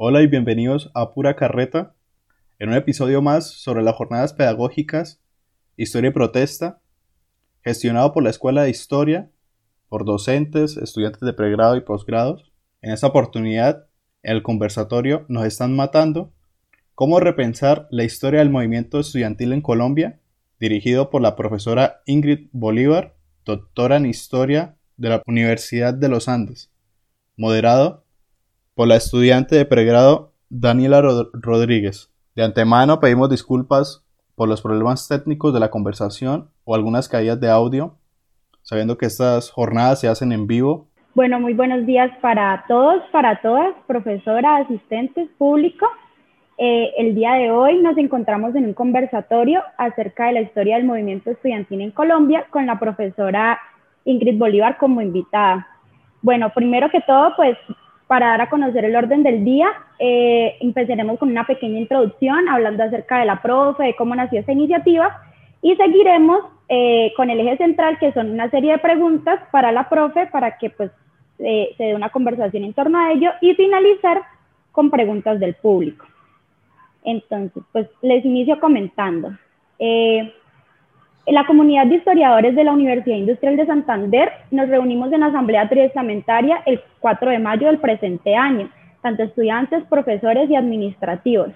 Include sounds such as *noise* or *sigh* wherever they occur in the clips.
Hola y bienvenidos a Pura Carreta, en un episodio más sobre las jornadas pedagógicas, Historia y Protesta, gestionado por la Escuela de Historia, por docentes, estudiantes de pregrado y posgrados. En esta oportunidad, en el conversatorio Nos están matando, cómo repensar la historia del movimiento estudiantil en Colombia, dirigido por la profesora Ingrid Bolívar, doctora en Historia de la Universidad de los Andes, moderado por la estudiante de pregrado Daniela Rodríguez. De antemano pedimos disculpas por los problemas técnicos de la conversación o algunas caídas de audio, sabiendo que estas jornadas se hacen en vivo. Bueno, muy buenos días para todos, para todas, profesoras, asistentes, público. Eh, el día de hoy nos encontramos en un conversatorio acerca de la historia del movimiento estudiantil en Colombia con la profesora Ingrid Bolívar como invitada. Bueno, primero que todo, pues para dar a conocer el orden del día, eh, empezaremos con una pequeña introducción hablando acerca de la profe, de cómo nació esta iniciativa y seguiremos eh, con el eje central que son una serie de preguntas para la profe para que pues eh, se dé una conversación en torno a ello y finalizar con preguntas del público. Entonces, pues les inicio comentando. En la comunidad de historiadores de la Universidad Industrial de Santander nos reunimos en asamblea triestamentaria el 4 de mayo del presente año, tanto estudiantes, profesores y administrativos.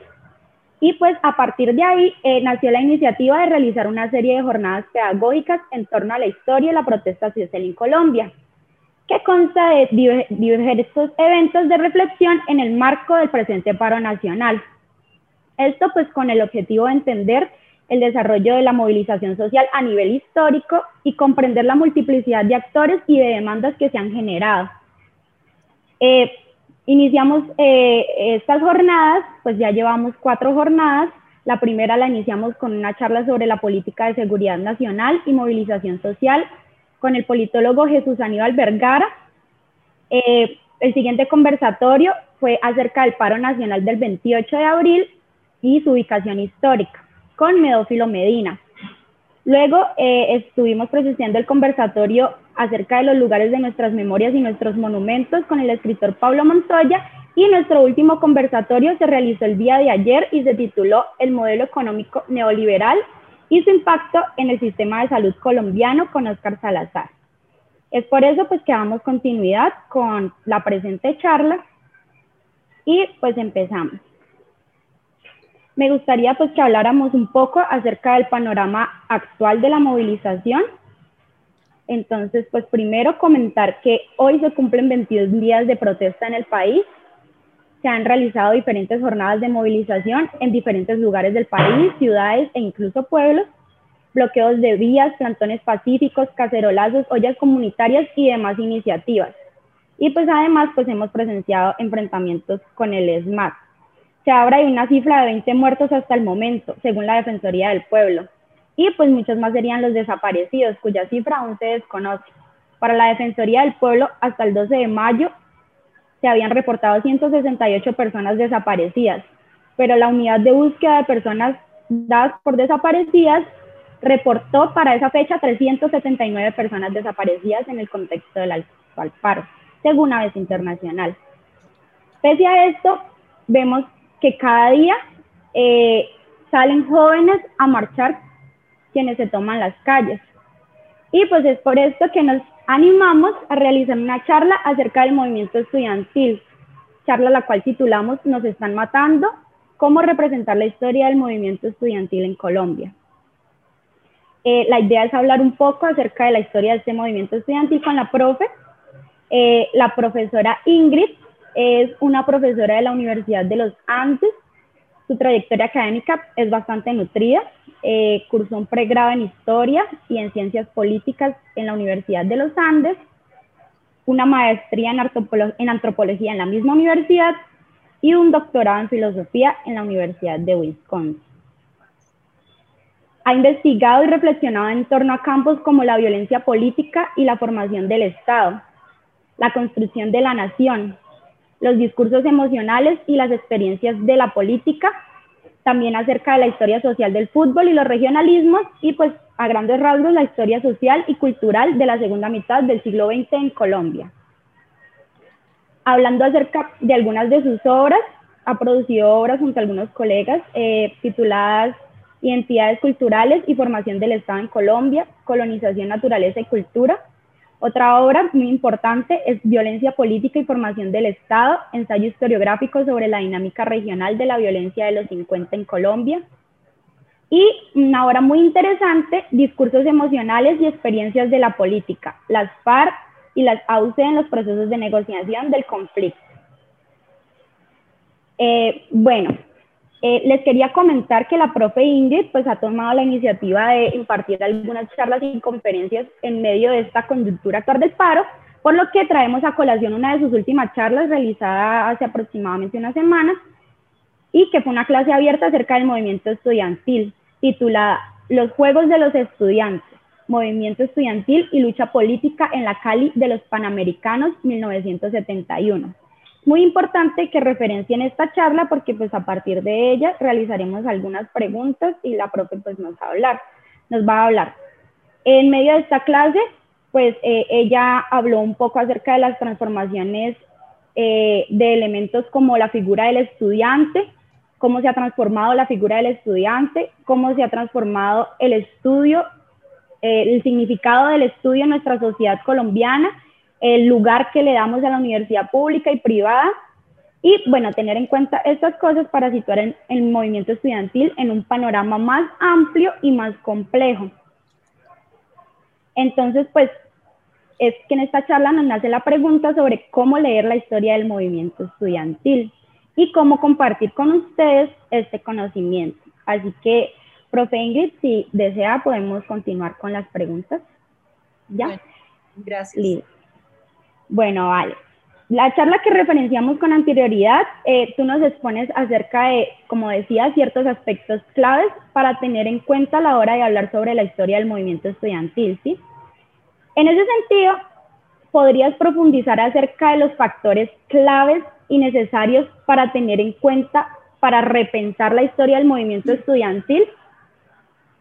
Y pues a partir de ahí eh, nació la iniciativa de realizar una serie de jornadas pedagógicas en torno a la historia y la protesta social en Colombia, que consta de diversos eventos de reflexión en el marco del presente paro nacional. Esto pues con el objetivo de entender el desarrollo de la movilización social a nivel histórico y comprender la multiplicidad de actores y de demandas que se han generado. Eh, iniciamos eh, estas jornadas, pues ya llevamos cuatro jornadas. La primera la iniciamos con una charla sobre la política de seguridad nacional y movilización social con el politólogo Jesús Aníbal Vergara. Eh, el siguiente conversatorio fue acerca del paro nacional del 28 de abril y su ubicación histórica con Medófilo Medina. Luego eh, estuvimos presenciando el conversatorio acerca de los lugares de nuestras memorias y nuestros monumentos con el escritor Pablo Montoya y nuestro último conversatorio se realizó el día de ayer y se tituló El modelo económico neoliberal y su impacto en el sistema de salud colombiano con Oscar Salazar. Es por eso pues que damos continuidad con la presente charla y pues empezamos me gustaría pues que habláramos un poco acerca del panorama actual de la movilización. Entonces, pues primero comentar que hoy se cumplen 22 días de protesta en el país. Se han realizado diferentes jornadas de movilización en diferentes lugares del país, ciudades e incluso pueblos, bloqueos de vías, plantones pacíficos, cacerolazos, ollas comunitarias y demás iniciativas. Y pues además pues hemos presenciado enfrentamientos con el ESMAD. Se habla de una cifra de 20 muertos hasta el momento, según la Defensoría del Pueblo. Y pues muchos más serían los desaparecidos, cuya cifra aún se desconoce. Para la Defensoría del Pueblo, hasta el 12 de mayo se habían reportado 168 personas desaparecidas, pero la unidad de búsqueda de personas dadas por desaparecidas reportó para esa fecha 379 personas desaparecidas en el contexto del actual paro, según Aves Internacional. Pese a esto, vemos que cada día eh, salen jóvenes a marchar quienes se toman las calles. Y pues es por esto que nos animamos a realizar una charla acerca del movimiento estudiantil, charla la cual titulamos Nos están matando, cómo representar la historia del movimiento estudiantil en Colombia. Eh, la idea es hablar un poco acerca de la historia de este movimiento estudiantil con la profe, eh, la profesora Ingrid, es una profesora de la Universidad de los Andes. Su trayectoria académica es bastante nutrida. Eh, cursó un pregrado en Historia y en Ciencias Políticas en la Universidad de los Andes, una maestría en, en Antropología en la misma universidad y un doctorado en Filosofía en la Universidad de Wisconsin. Ha investigado y reflexionado en torno a campos como la violencia política y la formación del Estado, la construcción de la nación, los discursos emocionales y las experiencias de la política, también acerca de la historia social del fútbol y los regionalismos y pues a grandes rasgos la historia social y cultural de la segunda mitad del siglo XX en Colombia. Hablando acerca de algunas de sus obras, ha producido obras junto a algunos colegas eh, tituladas Identidades culturales y formación del Estado en Colombia, colonización, naturaleza y cultura. Otra obra muy importante es Violencia política y formación del Estado, ensayo historiográfico sobre la dinámica regional de la violencia de los 50 en Colombia. Y una obra muy interesante, Discursos emocionales y experiencias de la política, las FARC y las AUC en los procesos de negociación del conflicto. Eh, bueno, eh, les quería comentar que la profe Ingrid pues, ha tomado la iniciativa de impartir algunas charlas y conferencias en medio de esta coyuntura actual del paro, por lo que traemos a colación una de sus últimas charlas realizada hace aproximadamente una semana y que fue una clase abierta acerca del movimiento estudiantil, titulada Los Juegos de los Estudiantes, Movimiento Estudiantil y Lucha Política en la Cali de los Panamericanos 1971 muy importante que referencien esta charla porque pues a partir de ella realizaremos algunas preguntas y la profe pues nos va a hablar, nos va a hablar. En medio de esta clase, pues eh, ella habló un poco acerca de las transformaciones eh, de elementos como la figura del estudiante, cómo se ha transformado la figura del estudiante, cómo se ha transformado el estudio, eh, el significado del estudio en nuestra sociedad colombiana el lugar que le damos a la universidad pública y privada y, bueno, tener en cuenta estas cosas para situar el movimiento estudiantil en un panorama más amplio y más complejo. Entonces, pues, es que en esta charla nos nace la pregunta sobre cómo leer la historia del movimiento estudiantil y cómo compartir con ustedes este conocimiento. Así que, profe Ingrid, si desea, podemos continuar con las preguntas. ¿Ya? gracias. Bueno, vale. La charla que referenciamos con anterioridad, eh, tú nos expones acerca de, como decía, ciertos aspectos claves para tener en cuenta a la hora de hablar sobre la historia del movimiento estudiantil, ¿sí? En ese sentido, ¿podrías profundizar acerca de los factores claves y necesarios para tener en cuenta, para repensar la historia del movimiento estudiantil?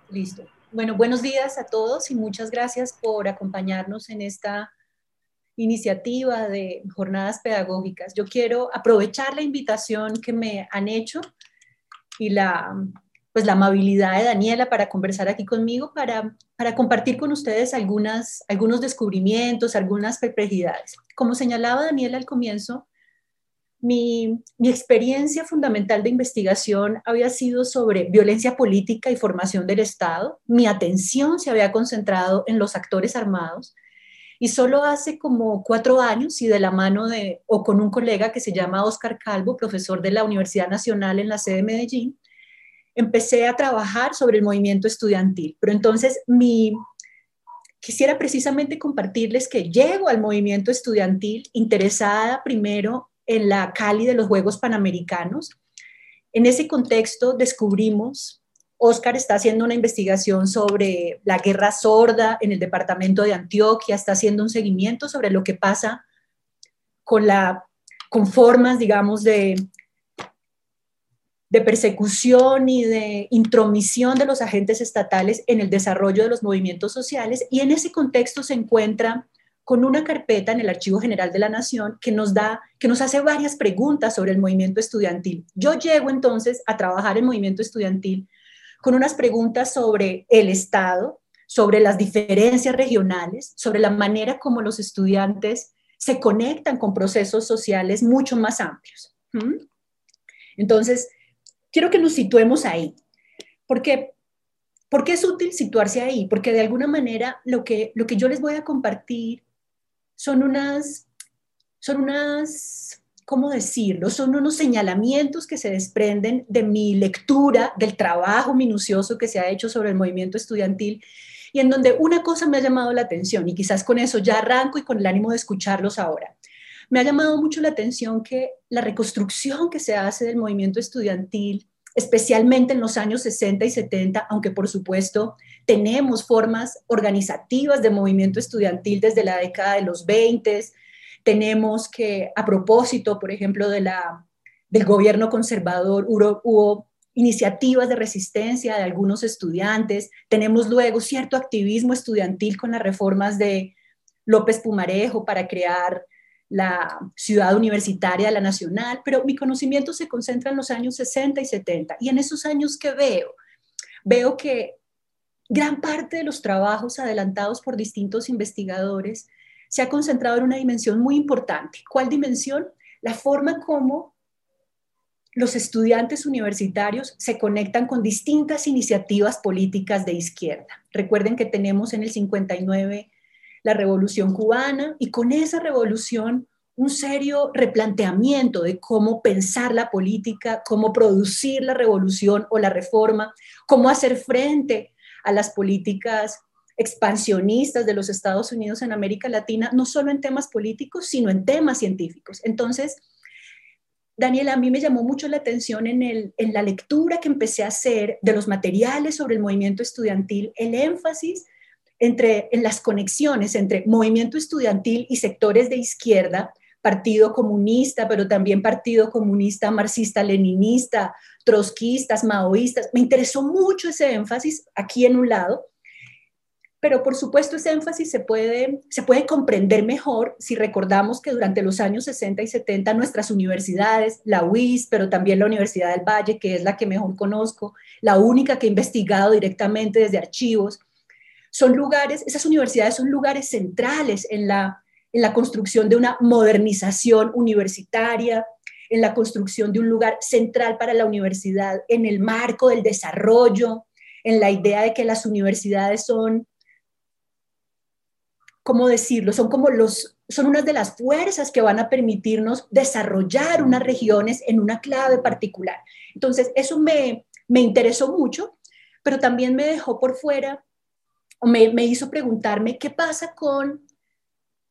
Listo. Bueno, buenos días a todos y muchas gracias por acompañarnos en esta iniciativa de jornadas pedagógicas. Yo quiero aprovechar la invitación que me han hecho y la, pues la amabilidad de Daniela para conversar aquí conmigo, para, para compartir con ustedes algunas, algunos descubrimientos, algunas perplejidades. Como señalaba Daniela al comienzo, mi, mi, experiencia fundamental de investigación había sido sobre violencia política y formación del Estado. Mi atención se había concentrado en los actores armados y solo hace como cuatro años y de la mano de, o con un colega que se llama Oscar Calvo, profesor de la Universidad Nacional en la sede de Medellín, empecé a trabajar sobre el movimiento estudiantil. Pero entonces mi, quisiera precisamente compartirles que llego al movimiento estudiantil interesada primero en la Cali de los Juegos Panamericanos. En ese contexto descubrimos Oscar está haciendo una investigación sobre la guerra sorda en el departamento de Antioquia, está haciendo un seguimiento sobre lo que pasa con, la, con formas, digamos, de, de persecución y de intromisión de los agentes estatales en el desarrollo de los movimientos sociales y en ese contexto se encuentra con una carpeta en el Archivo General de la Nación que nos da que nos hace varias preguntas sobre el movimiento estudiantil. Yo llego entonces a trabajar en movimiento estudiantil con unas preguntas sobre el Estado, sobre las diferencias regionales, sobre la manera como los estudiantes se conectan con procesos sociales mucho más amplios. Entonces, quiero que nos situemos ahí, porque ¿por qué es útil situarse ahí? Porque de alguna manera lo que, lo que yo les voy a compartir son unas, son unas ¿cómo decirlo? Son unos señalamientos que se desprenden de mi lectura, del trabajo minucioso que se ha hecho sobre el movimiento estudiantil y en donde una cosa me ha llamado la atención y quizás con eso ya arranco y con el ánimo de escucharlos ahora. Me ha llamado mucho la atención que la reconstrucción que se hace del movimiento estudiantil, especialmente en los años 60 y 70, aunque por supuesto tenemos formas organizativas de movimiento estudiantil desde la década de los 20, tenemos que, a propósito, por ejemplo, de la, del gobierno conservador, hubo, iniciativas de resistencia de algunos estudiantes. Tenemos luego cierto activismo estudiantil con las reformas de López Pumarejo para crear la ciudad universitaria la nacional, pero mi conocimiento se concentra en los años 60 y 70. Y en esos años que veo, veo que gran parte de los trabajos adelantados por distintos investigadores se ha concentrado en una dimensión muy importante. ¿Cuál dimensión? La forma como los estudiantes universitarios se conectan con distintas iniciativas políticas de izquierda. Recuerden que tenemos en el 59 la revolución cubana y con esa revolución un serio replanteamiento de cómo pensar la política, cómo producir la revolución o la reforma, cómo hacer frente a las políticas expansionistas de los Estados Unidos en América Latina, no solo en temas políticos, sino en temas científicos. Entonces, Daniela, a mí me llamó mucho la atención en, en la lectura que empecé a hacer de los materiales sobre el movimiento estudiantil, el énfasis entre, en las conexiones entre movimiento estudiantil y sectores de izquierda, Partido Comunista, pero también Partido Comunista Marxista-Leninista, trotskistas, maoístas. Me interesó mucho ese énfasis aquí en un lado, pero por supuesto ese énfasis se puede, se puede comprender mejor si recordamos que durante los años 60 y 70 nuestras universidades, la UIS, pero también la Universidad del Valle, que es la que mejor conozco, la única que he investigado directamente desde archivos, son lugares, esas universidades son lugares centrales en la, en la construcción de una modernización universitaria, en la construcción de un lugar central para la universidad, en el marco del desarrollo, en la idea de que las universidades son, ¿cómo decirlo? Son como los, son unas de las fuerzas que van a permitirnos desarrollar unas regiones en una clave particular. Entonces, eso me, me interesó mucho, pero también me dejó por fuera me, hizo preguntarme qué pasa con,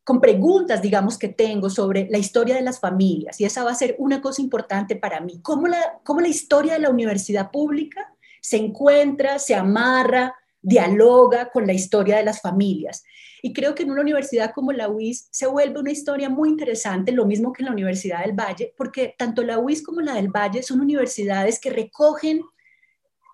con preguntas, digamos, que tengo sobre la historia de las familias. Y esa va a ser una cosa importante para mí. ¿Cómo la, cómo la historia de la universidad pública se encuentra, se amarra, dialoga con la historia de las familias? Y creo que en una universidad como la UIS se vuelve una historia muy interesante, lo mismo que en la Universidad del Valle, porque tanto la UIS como la del Valle son universidades que recogen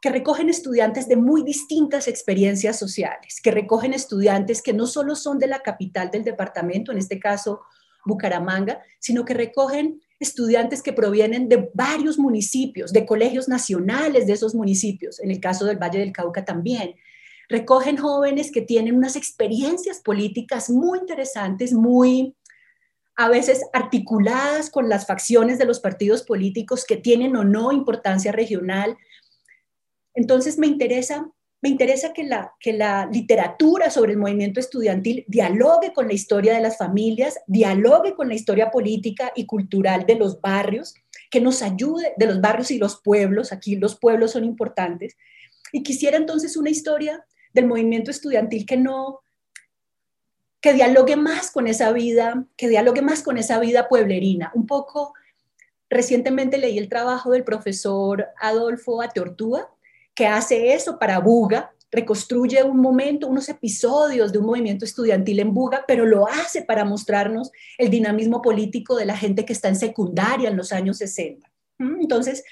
que recogen estudiantes de muy distintas experiencias sociales, que recogen estudiantes que no solo son de la capital del departamento, en este caso Bucaramanga, sino que recogen estudiantes que provienen de varios municipios, de colegios nacionales de esos municipios, en el caso del Valle del Cauca también. Recogen jóvenes que tienen unas experiencias políticas muy interesantes, muy a veces articuladas con las facciones de los partidos políticos que tienen o no importancia regional, entonces me interesa, me interesa que la, que la literatura sobre el movimiento estudiantil dialogue con la historia de las familias, dialogue con la historia política y cultural de los barrios, que nos ayude, de los barrios y los pueblos, aquí los pueblos son importantes, y quisiera entonces una historia del movimiento estudiantil que no, que dialogue más con esa vida, que dialogue más con esa vida pueblerina. Un poco, recientemente leí el trabajo del profesor Adolfo Ateortúa, que hace eso para Buga, reconstruye un momento, unos episodios de un movimiento estudiantil en Buga, pero lo hace para mostrarnos el dinamismo político de la gente que está en secundaria en los años 60. ¿Mm? Entonces,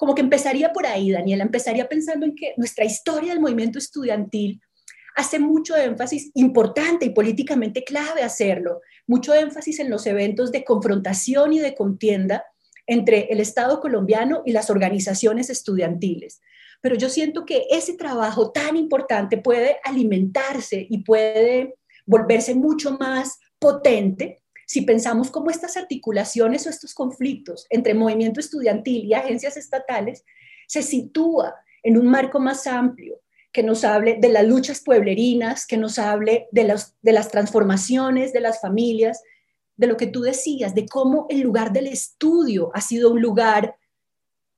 como que empezaría por ahí, Daniela, empezaría pensando en que nuestra historia del movimiento estudiantil hace mucho énfasis, importante y políticamente clave hacerlo, mucho énfasis en los eventos de confrontación y de contienda entre el Estado colombiano y las organizaciones estudiantiles. Pero yo siento que ese trabajo tan importante puede alimentarse y puede volverse mucho más potente si pensamos cómo estas articulaciones o estos conflictos entre movimiento estudiantil y agencias estatales se sitúa en un marco más amplio que nos hable de las luchas pueblerinas, que nos hable de, de las transformaciones de las familias, de lo que tú decías, de cómo el lugar del estudio ha sido un lugar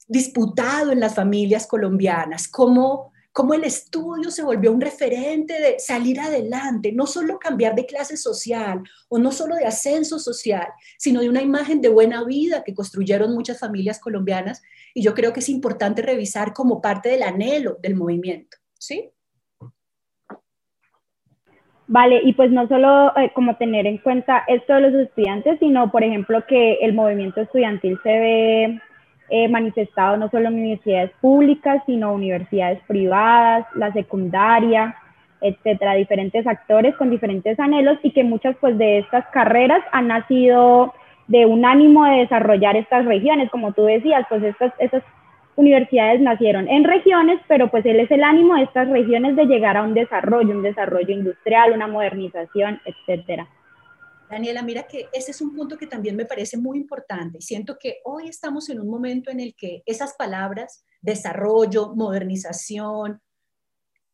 disputado en las familias colombianas, cómo, cómo el estudio se volvió un referente de salir adelante, no solo cambiar de clase social o no solo de ascenso social, sino de una imagen de buena vida que construyeron muchas familias colombianas. Y yo creo que es importante revisar como parte del anhelo del movimiento. ¿Sí? Vale, y pues no solo eh, como tener en cuenta esto de los estudiantes, sino por ejemplo que el movimiento estudiantil se ve eh, manifestado no solo en universidades públicas, sino universidades privadas, la secundaria, etcétera, diferentes actores con diferentes anhelos y que muchas pues de estas carreras han nacido de un ánimo de desarrollar estas regiones, como tú decías, pues estas, estas universidades nacieron en regiones, pero pues él es el ánimo de estas regiones de llegar a un desarrollo, un desarrollo industrial, una modernización, etcétera. Daniela, mira que ese es un punto que también me parece muy importante y siento que hoy estamos en un momento en el que esas palabras, desarrollo, modernización,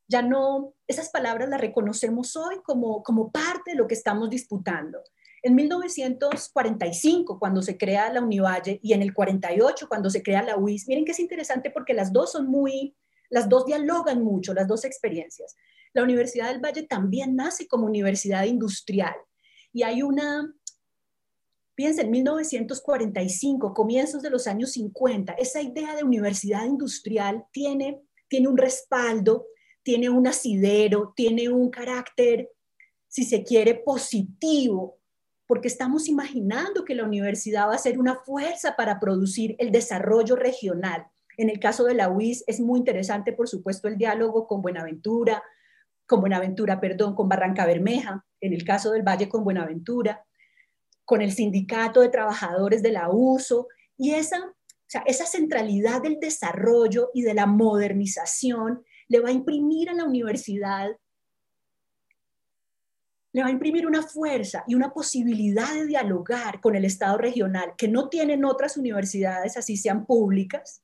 ya no, esas palabras las reconocemos hoy como, como parte de lo que estamos disputando. En 1945, cuando se crea la Univalle, y en el 48, cuando se crea la UIS, miren que es interesante porque las dos son muy, las dos dialogan mucho, las dos experiencias. La Universidad del Valle también nace como universidad industrial y hay una, piensa, en 1945, comienzos de los años 50, esa idea de universidad industrial tiene, tiene un respaldo, tiene un asidero, tiene un carácter, si se quiere, positivo, porque estamos imaginando que la universidad va a ser una fuerza para producir el desarrollo regional. En el caso de la UIS es muy interesante, por supuesto, el diálogo con Buenaventura, con Buenaventura, perdón, con Barranca Bermeja, en el caso del Valle con Buenaventura, con el sindicato de trabajadores de la USO, y esa, esa centralidad del desarrollo y de la modernización le va a imprimir a la universidad, le va a imprimir una fuerza y una posibilidad de dialogar con el Estado regional que no tienen otras universidades, así sean públicas,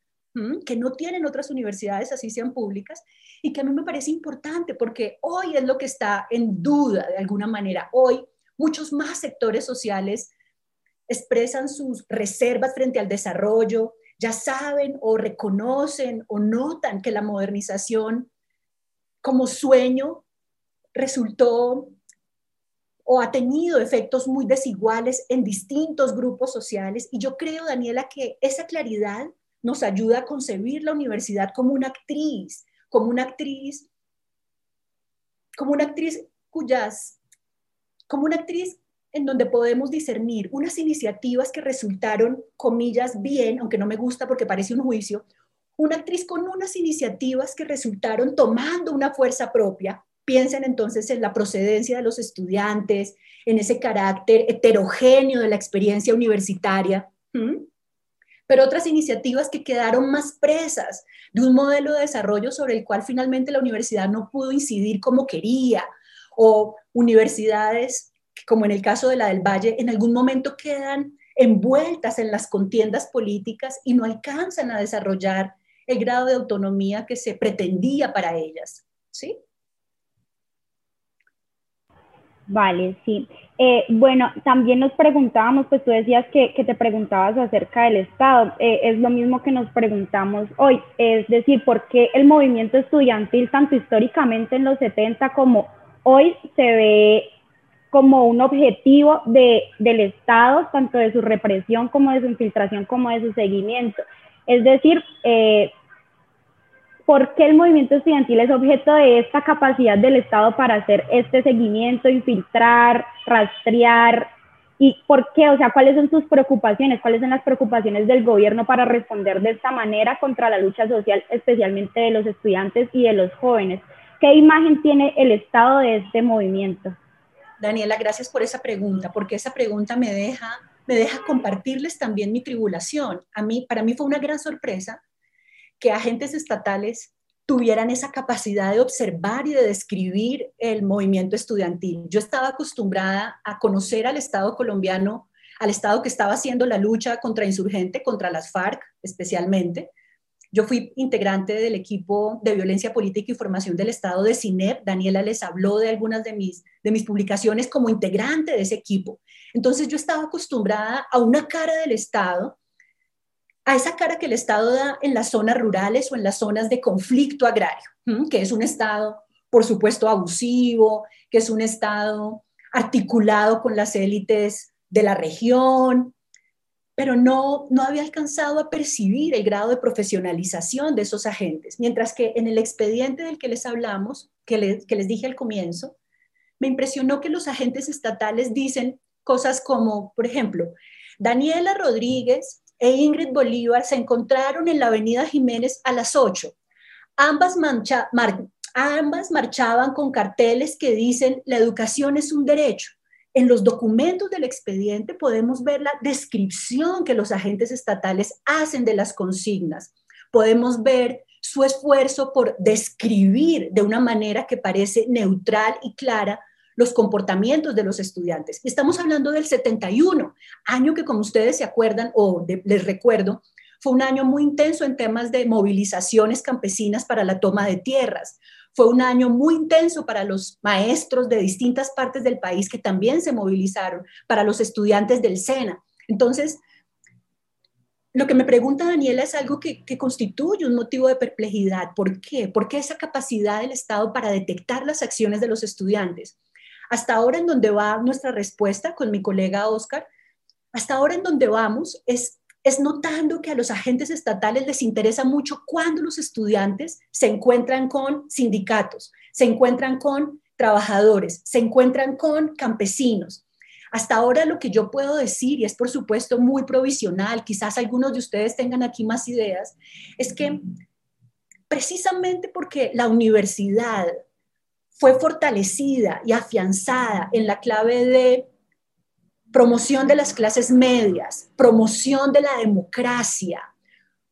que no tienen otras universidades, así sean públicas, y que a mí me parece importante porque hoy es lo que está en duda de alguna manera. Hoy muchos más sectores sociales expresan sus reservas frente al desarrollo, ya saben o reconocen o notan que la modernización como sueño resultó o ha tenido efectos muy desiguales en distintos grupos sociales. Y yo creo, Daniela, que esa claridad nos ayuda a concebir la universidad como una actriz, como una actriz, como una actriz cuyas, como una actriz en donde podemos discernir unas iniciativas que resultaron, comillas, bien, aunque no me gusta porque parece un juicio, una actriz con unas iniciativas que resultaron tomando una fuerza propia. Piensen entonces en la procedencia de los estudiantes, en ese carácter heterogéneo de la experiencia universitaria pero otras iniciativas que quedaron más presas de un modelo de desarrollo sobre el cual finalmente la universidad no pudo incidir como quería, o universidades, como en el caso de la del Valle, en algún momento quedan envueltas en las contiendas políticas y no alcanzan a desarrollar el grado de autonomía que se pretendía para ellas. ¿Sí? Vale, sí. Eh, bueno, también nos preguntábamos, pues tú decías que, te preguntabas acerca del Estado. Eh, es lo mismo que nos preguntamos hoy. Es decir, ¿por qué el movimiento estudiantil, tanto históricamente en los 70 como hoy, se ve como un objetivo de, del Estado, tanto de su represión como de su infiltración, como de su seguimiento? Es decir, eh, ¿Por qué el movimiento estudiantil es objeto de esta capacidad del Estado para hacer este seguimiento, infiltrar, rastrear? ¿Y por qué? O sea, ¿cuáles son sus preocupaciones? ¿Cuáles son las preocupaciones del gobierno para responder de esta manera contra la lucha social, especialmente de los estudiantes y de los jóvenes? ¿Qué imagen tiene el Estado de este movimiento? Daniela, gracias por esa pregunta, porque esa pregunta me deja, me deja compartirles también mi tribulación. A mí, para mí fue una gran sorpresa que agentes estatales tuvieran esa capacidad de observar y de describir el movimiento estudiantil. Yo estaba acostumbrada a conocer al Estado colombiano, al Estado que estaba haciendo la lucha contra insurgente, contra las FARC especialmente. Yo fui integrante del equipo de violencia política y formación del Estado de CINEP. Daniela les habló de algunas de mis, de mis publicaciones como integrante de ese equipo. Entonces yo estaba acostumbrada a una cara del Estado a esa cara que el Estado da en las zonas rurales o en las zonas de conflicto agrario, que es un Estado, por supuesto, abusivo, que es un Estado articulado con las élites de la región, pero no, no había alcanzado a percibir el grado de profesionalización de esos agentes, mientras que en el expediente del que les hablamos, que, que les dije al comienzo, me impresionó que los agentes estatales dicen cosas como, por ejemplo, Daniela Rodríguez e Ingrid Bolívar se encontraron en la Avenida Jiménez a las 8. Ambas, Ambas marchaban con carteles que dicen la educación es un derecho. En los documentos del expediente podemos ver la descripción que los agentes estatales hacen de las consignas. Podemos ver su esfuerzo por describir de una manera que parece neutral y clara los comportamientos de los estudiantes. Estamos hablando del 71, año que como ustedes se acuerdan o les recuerdo, fue un año muy intenso en temas de movilizaciones campesinas para la toma de tierras. Fue un año muy intenso para los maestros de distintas partes del país que también se movilizaron, para los estudiantes del SENA. Entonces, lo que me pregunta Daniela es algo que, que, constituye un motivo de perplejidad. ¿Por qué? ¿Por qué esa capacidad del Estado para detectar las acciones de los estudiantes? Hasta ahora en donde va nuestra respuesta con mi colega Oscar, hasta ahora en donde vamos es es notando que a los agentes estatales les interesa mucho cuando los estudiantes se encuentran con sindicatos, se encuentran con trabajadores, se encuentran con campesinos. Hasta ahora lo que yo puedo decir, y es por supuesto muy provisional, quizás algunos de ustedes tengan aquí más ideas, es que precisamente porque la universidad fue fortalecida y afianzada en la clave de promoción de las clases medias, promoción de la democracia,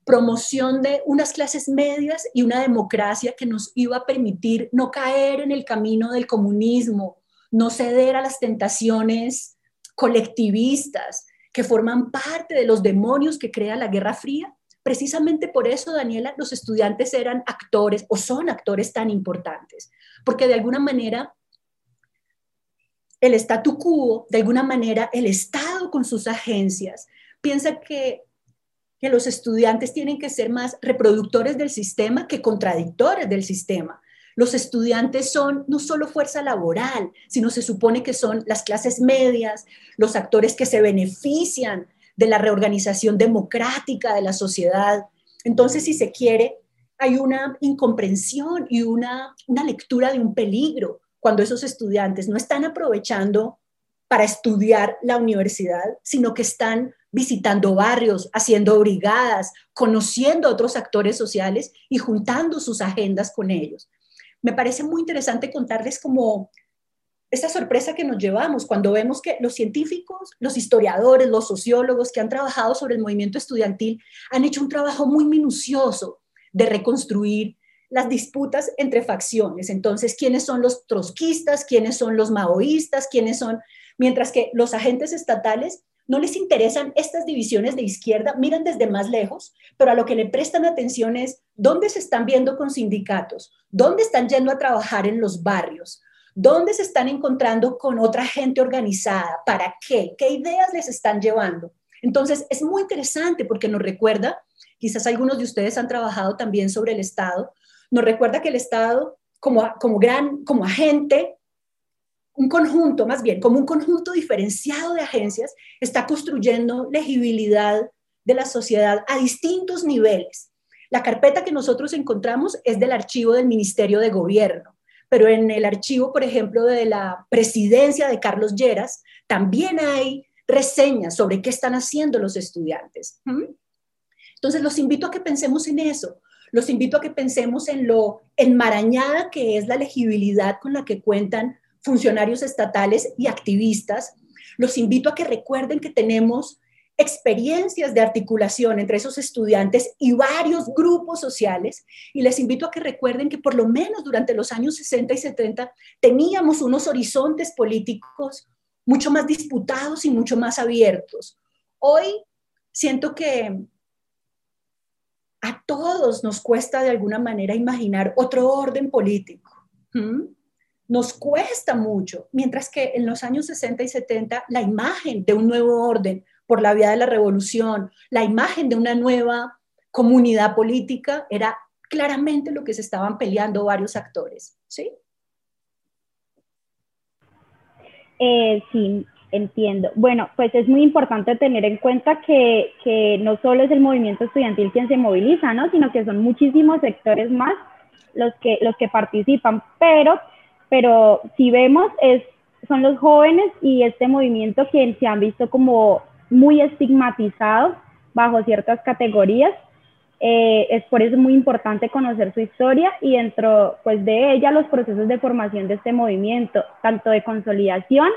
promoción de unas clases medias y una democracia que nos iba a permitir no caer en el camino del comunismo, no ceder a las tentaciones colectivistas que forman parte de los demonios que crea la Guerra Fría. Precisamente por eso, Daniela, los estudiantes eran actores o son actores tan importantes, porque de alguna manera el statu quo, de alguna manera, el Estado con sus agencias, piensa que, que los estudiantes tienen que ser más reproductores del sistema que contradictores del sistema. Los estudiantes son no solo fuerza laboral, sino se supone que son las clases medias, los actores que se benefician de la reorganización democrática de la sociedad. Entonces, si se quiere, hay una incomprensión y una, una lectura de un peligro cuando esos estudiantes no están aprovechando para estudiar la universidad, sino que están visitando barrios, haciendo brigadas, conociendo a otros actores sociales y juntando sus agendas con ellos. Me parece muy interesante contarles como esta sorpresa que nos llevamos cuando vemos que los científicos, los historiadores, los sociólogos que han trabajado sobre el movimiento estudiantil han hecho un trabajo muy minucioso de reconstruir las disputas entre facciones. Entonces, ¿quiénes son los trotskistas? ¿Quiénes son los maoístas? ¿Quiénes son? Mientras que los agentes estatales no les interesan estas divisiones de izquierda, miran desde más lejos, pero a lo que le prestan atención es dónde se están viendo con sindicatos, dónde están yendo a trabajar en los barrios, dónde se están encontrando con otra gente organizada, para qué, qué ideas les están llevando. Entonces, es muy interesante porque nos recuerda, quizás algunos de ustedes han trabajado también sobre el Estado, nos recuerda que el Estado, como, como gran, como agente, un conjunto, más bien, como un conjunto diferenciado de agencias, está construyendo legibilidad de la sociedad a distintos niveles. La carpeta que nosotros encontramos es del archivo del Ministerio de Gobierno, pero en el archivo, por ejemplo, de la presidencia de Carlos Lleras, también hay reseñas sobre qué están haciendo los estudiantes. ¿Mm? Entonces, los invito a que pensemos en eso, los invito a que pensemos en lo enmarañada que es la legibilidad con la que cuentan funcionarios estatales y activistas. Los invito a que recuerden que tenemos experiencias de articulación entre esos estudiantes y varios grupos sociales y les invito a que recuerden que por lo menos durante los años 60 y 70 teníamos unos horizontes políticos mucho más disputados y mucho más abiertos. Hoy siento que a todos nos cuesta de alguna manera imaginar otro orden político. Nos cuesta mucho, mientras que en los años 60 y 70 la imagen de un nuevo orden por la vía de la revolución, la imagen de una nueva comunidad política era claramente lo que se estaban peleando varios actores, ¿sí? Eh, sí, Entiendo. Bueno, pues es muy importante tener en cuenta que, que, no solo es el movimiento estudiantil quien se moviliza, ¿no? Sino que son muchísimos sectores más los que, los que participan. Pero, pero si vemos, es, son los jóvenes y este movimiento quien se han visto como muy estigmatizados bajo ciertas categorías. Eh, es por eso muy importante conocer su historia y dentro pues, de ella los procesos de formación de este movimiento, tanto de consolidación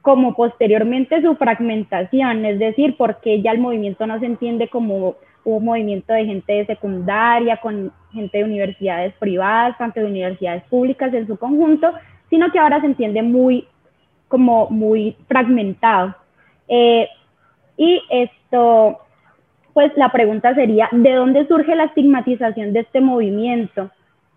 como posteriormente su fragmentación, es decir, porque ya el movimiento no se entiende como un movimiento de gente de secundaria, con gente de universidades privadas, tanto de universidades públicas en su conjunto, sino que ahora se entiende muy como muy fragmentado. Eh, y esto, pues la pregunta sería, ¿de dónde surge la estigmatización de este movimiento?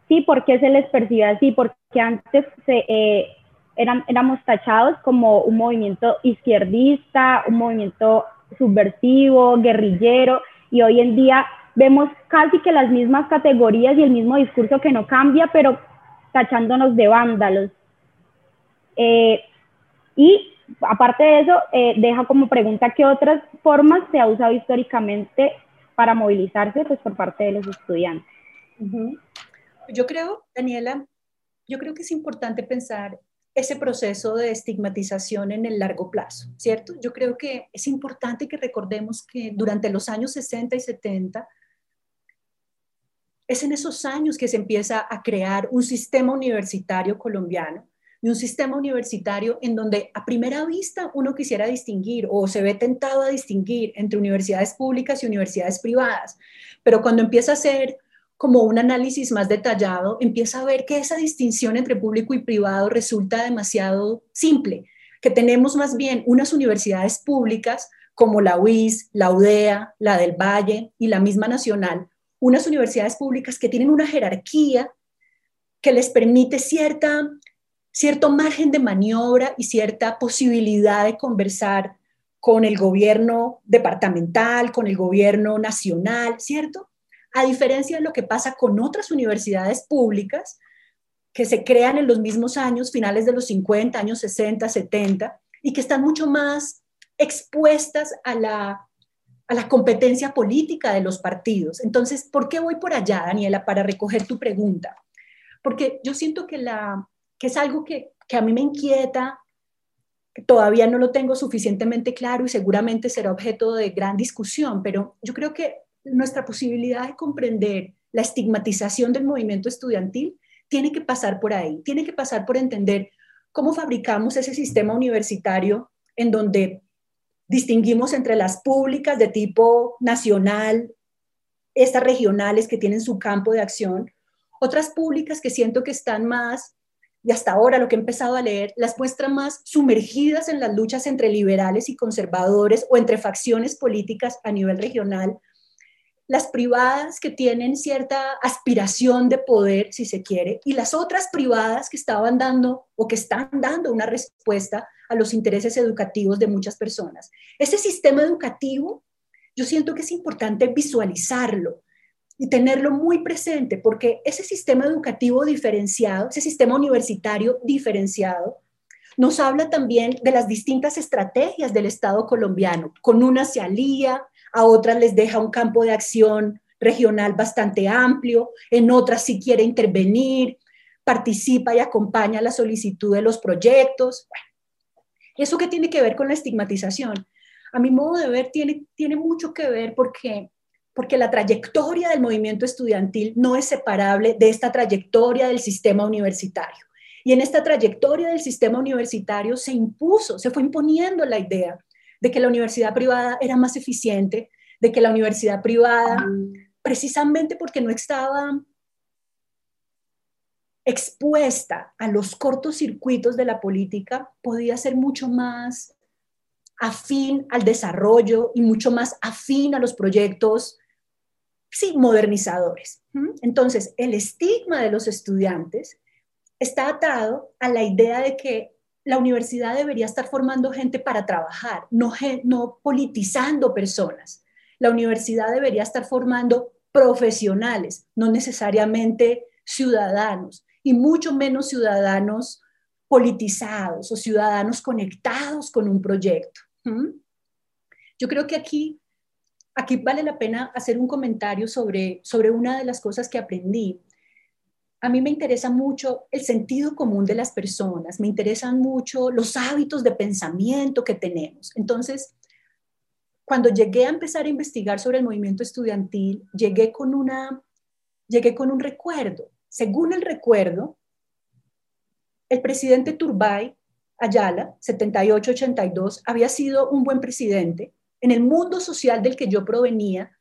¿Sí? ¿Por qué se les percibe así? Porque antes se, eh, eran, éramos tachados como un movimiento izquierdista, un movimiento subversivo, guerrillero, y hoy en día vemos casi que las mismas categorías y el mismo discurso que no cambia, pero tachándonos de vándalos. Eh, y aparte de eso, eh, deja como pregunta qué otras formas se ha usado históricamente para movilizarse pues, por parte de los estudiantes. Yo creo, Daniela, yo creo que es importante pensar ese proceso de estigmatización en el largo plazo, ¿cierto? Yo creo que es importante que recordemos que durante los años 60 y 70 es en esos años que se empieza a crear un sistema universitario colombiano y un sistema universitario en donde a primera vista uno quisiera distinguir o se ve tentado a distinguir entre universidades públicas y universidades privadas, pero cuando empieza a ser como un análisis más detallado, empieza a ver que esa distinción entre público y privado resulta demasiado simple, que tenemos más bien unas universidades públicas como la UIS, la UDEA, la del Valle y la misma Nacional, unas universidades públicas que tienen una jerarquía que les permite cierta cierto margen de maniobra y cierta posibilidad de conversar con el gobierno departamental, con el gobierno nacional, ¿cierto? A diferencia de lo que pasa con otras universidades públicas que se crean en los mismos años, finales de los 50, años 60, 70, y que están mucho más expuestas a la, a la competencia política de los partidos. Entonces, ¿por qué voy por allá, Daniela, para recoger tu pregunta? Porque yo siento que la, que es algo que, a mí me inquieta, que todavía no lo tengo suficientemente claro y seguramente será objeto de gran discusión, pero yo creo que nuestra posibilidad de comprender la estigmatización del movimiento estudiantil tiene que pasar por ahí, tiene que pasar por entender cómo fabricamos ese sistema universitario en donde distinguimos entre las públicas de tipo nacional, estas regionales que tienen su campo de acción, otras públicas que siento que están más y hasta ahora lo que he empezado a leer, las muestra más sumergidas en las luchas entre liberales y conservadores o entre facciones políticas a nivel regional, las privadas que tienen cierta aspiración de poder, si se quiere, y las otras privadas que estaban dando o que están dando una respuesta a los intereses educativos de muchas personas. Ese sistema educativo, yo siento que es importante visualizarlo, y tenerlo muy presente, porque ese sistema educativo diferenciado, ese sistema universitario diferenciado, nos habla también de las distintas estrategias del Estado colombiano. Con unas se alía, a otras les deja un campo de acción regional bastante amplio, en otras si quiere intervenir, participa y acompaña la solicitud de los proyectos. ¿Eso qué tiene que ver con la estigmatización? A mi modo de ver, tiene, tiene mucho que ver porque porque la trayectoria del movimiento estudiantil no es separable de esta trayectoria del sistema universitario. Y en esta trayectoria del sistema universitario se impuso, se fue imponiendo la idea de que la universidad privada era más eficiente, de que la universidad privada, precisamente porque no estaba expuesta a los cortos circuitos de la política, podía ser mucho más afín al desarrollo y mucho más afín a los proyectos sí, modernizadores. Entonces, el estigma de los estudiantes está atado a la idea de que la universidad debería estar formando gente para trabajar, no, politizando personas. La universidad debería estar formando profesionales, no necesariamente ciudadanos, y mucho menos ciudadanos politizados o ciudadanos conectados con un proyecto. Yo creo que aquí aquí vale la pena hacer un comentario sobre, sobre una de las cosas que aprendí. A mí me interesa mucho el sentido común de las personas, me interesan mucho los hábitos de pensamiento que tenemos. Entonces, cuando llegué a empezar a investigar sobre el movimiento estudiantil, llegué con, una, llegué con un recuerdo. Según el recuerdo, el presidente Turbay Ayala, 78-82, había sido un buen presidente. En el mundo social del que yo provenía,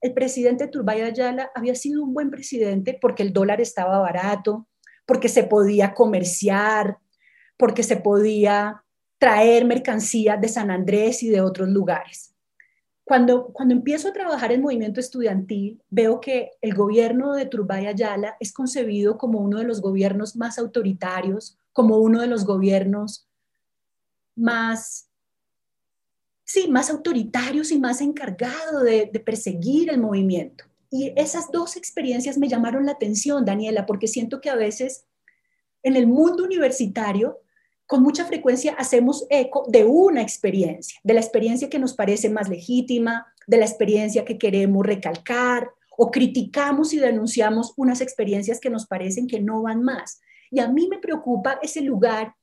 el presidente Turbay Ayala había sido un buen presidente porque el dólar estaba barato, porque se podía comerciar, porque se podía traer mercancía de San Andrés y de otros lugares. Cuando, cuando empiezo a trabajar en movimiento estudiantil, veo que el gobierno de Turbay Ayala es concebido como uno de los gobiernos más autoritarios, como uno de los gobiernos más, sí, más autoritarios y más encargados de, perseguir el movimiento. Y esas dos experiencias me llamaron la atención, Daniela, porque siento que a veces en el mundo universitario con mucha frecuencia hacemos eco de una experiencia, de la experiencia que nos parece más legítima, de la experiencia que queremos recalcar, o criticamos y denunciamos unas experiencias que nos parecen que no van más. Y a mí me preocupa ese lugar,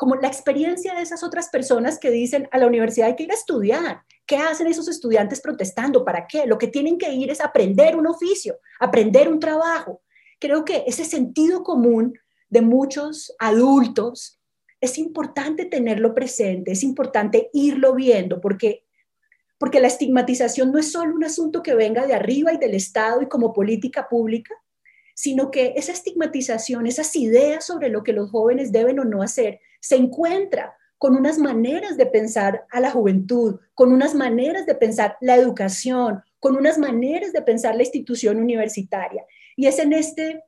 como la experiencia de esas otras personas que dicen a la universidad hay que ir a estudiar. ¿Qué hacen esos estudiantes protestando? ¿Para qué? Lo que tienen que ir es aprender un oficio, aprender un trabajo. Creo que ese sentido común de muchos adultos es importante tenerlo presente, es importante irlo viendo, porque, porque la estigmatización no es solo un asunto que venga de arriba y del Estado y como política pública, sino que esa estigmatización, esas ideas sobre lo que los jóvenes deben o no hacer, se encuentra con unas maneras de pensar a la juventud, con unas maneras de pensar la educación, con unas maneras de pensar la institución universitaria. Y es en este,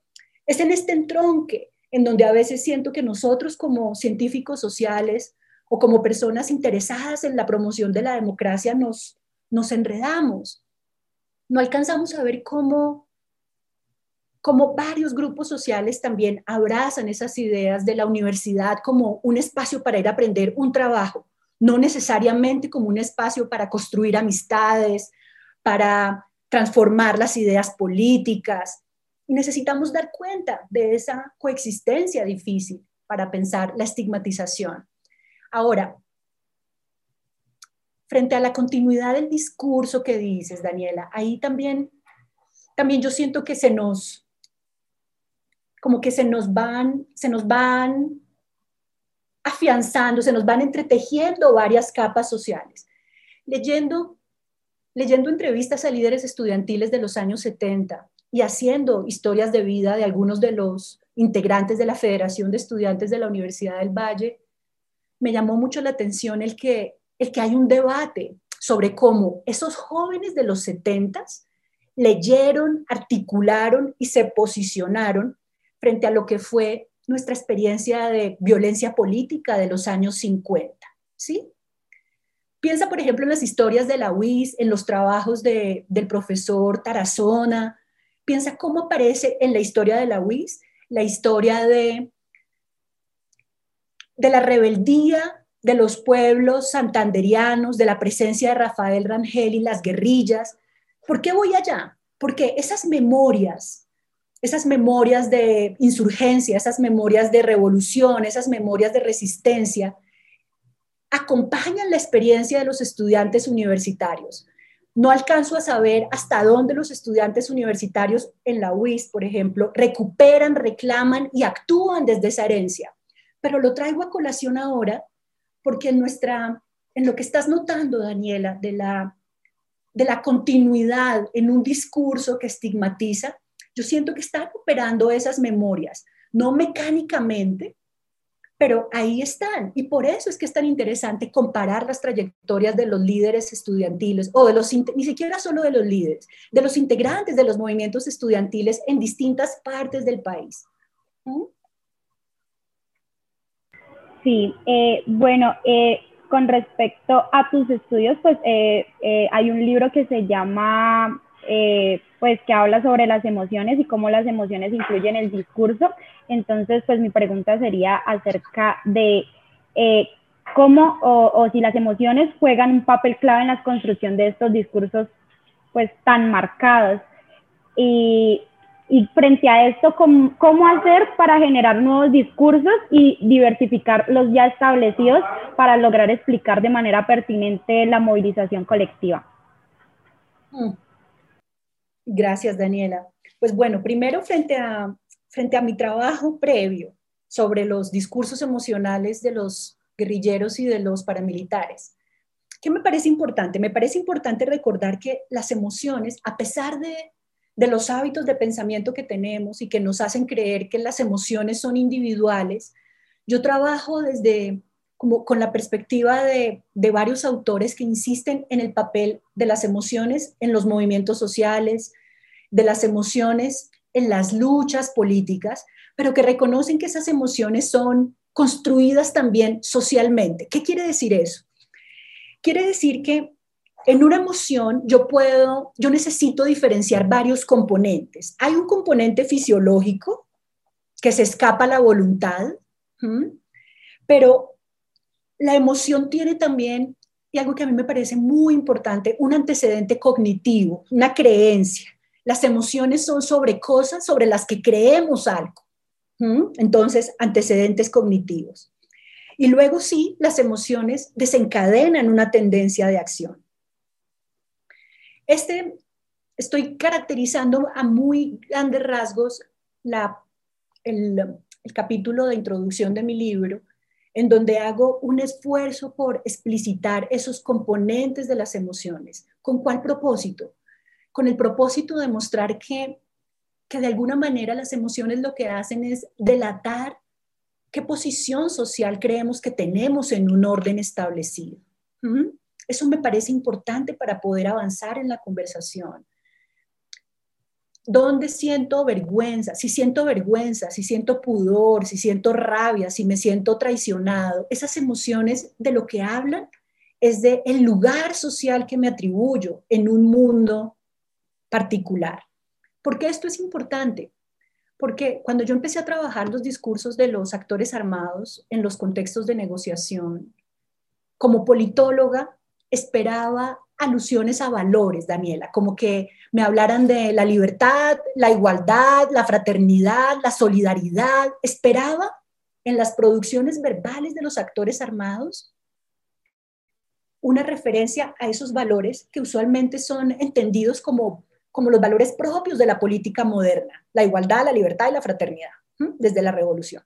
es en este entronque en donde a veces siento que nosotros como científicos sociales o como personas interesadas en la promoción de la democracia nos, nos enredamos. No alcanzamos a ver cómo, cómo varios grupos sociales también abrazan esas ideas de la universidad como un espacio para ir a aprender un trabajo, no necesariamente como un espacio para construir amistades, para transformar las ideas políticas, y necesitamos dar cuenta de esa coexistencia difícil para pensar la estigmatización. Ahora, frente a la continuidad del discurso que dices, Daniela, ahí también, también yo siento que se nos, como que se nos van, se nos van afianzando, se nos van entretejiendo varias capas sociales. Leyendo, leyendo entrevistas a líderes estudiantiles de los años 70, y haciendo historias de vida de algunos de los integrantes de la Federación de Estudiantes de la Universidad del Valle, me llamó mucho la atención el que, el que hay un debate sobre cómo esos jóvenes de los 70 leyeron, articularon y se posicionaron frente a lo que fue nuestra experiencia de violencia política de los años 50. ¿sí? Piensa, por ejemplo, en las historias de la UIS, en los trabajos de, del profesor Tarazona, Piensa cómo aparece en la historia de la UIS, la historia de, de la rebeldía de los pueblos santanderianos, de la presencia de Rafael Rangel y las guerrillas. ¿Por qué voy allá? Porque esas memorias, esas memorias de insurgencia, esas memorias de revolución, esas memorias de resistencia, acompañan la experiencia de los estudiantes universitarios. No alcanzo a saber hasta dónde los estudiantes universitarios en la UIS, por ejemplo, recuperan, reclaman y actúan desde esa herencia. Pero lo traigo a colación ahora porque en nuestra en lo que estás notando, Daniela, de la de la continuidad en un discurso que estigmatiza, yo siento que está recuperando esas memorias, no mecánicamente, pero ahí están. Y por eso es que es tan interesante comparar las trayectorias de los líderes estudiantiles, o de los, ni siquiera solo de los líderes, de los integrantes de los movimientos estudiantiles en distintas partes del país. ¿Mm? Sí, eh, bueno, eh, con respecto a tus estudios, pues eh, hay un libro que se llama eh, pues que habla sobre las emociones y cómo las emociones influyen en el discurso. Entonces, pues mi pregunta sería acerca de eh, cómo o, si las emociones juegan un papel clave en la construcción de estos discursos pues tan marcados. Y, frente a esto, ¿cómo, ¿cómo, hacer para generar nuevos discursos y diversificar los ya establecidos para lograr explicar de manera pertinente la movilización colectiva? Mm. Gracias, Daniela. Pues bueno, primero frente a, frente a mi trabajo previo sobre los discursos emocionales de los guerrilleros y de los paramilitares, ¿qué me parece importante? Me parece importante recordar que las emociones, a pesar de de los hábitos de pensamiento que tenemos y que nos hacen creer que las emociones son individuales, yo trabajo desde con la perspectiva de, de, varios autores que insisten en el papel de las emociones en los movimientos sociales, de las emociones en las luchas políticas, pero que reconocen que esas emociones son construidas también socialmente. ¿Qué quiere decir eso? Quiere decir que en una emoción yo puedo, yo necesito diferenciar varios componentes. Hay un componente fisiológico que se escapa a la voluntad, pero la emoción tiene también, y algo que a mí me parece muy importante, un antecedente cognitivo, una creencia. Las emociones son sobre cosas sobre las que creemos algo. Entonces, antecedentes cognitivos. Y luego sí, las emociones desencadenan una tendencia de acción. Este, estoy caracterizando a muy grandes rasgos el, capítulo de introducción de mi libro, en donde hago un esfuerzo por explicitar esos componentes de las emociones. ¿Con cuál propósito? Con el propósito de mostrar que, que de alguna manera las emociones lo que hacen es delatar qué posición social creemos que tenemos en un orden establecido. Eso me parece importante para poder avanzar en la conversación. ¿Dónde siento vergüenza? Si siento vergüenza, si siento pudor, si siento rabia, si me siento traicionado, esas emociones de lo que hablan es de el lugar social que me atribuyo en un mundo particular. ¿Por qué esto es importante? Porque cuando yo empecé a trabajar los discursos de los actores armados en los contextos de negociación, como politóloga, esperaba alusiones a valores, Daniela, como que me hablaran de la libertad, la igualdad, la fraternidad, la solidaridad. Esperaba en las producciones verbales de los actores armados una referencia a esos valores que usualmente son entendidos como, como los valores propios de la política moderna, la igualdad, la libertad y la fraternidad, desde la revolución.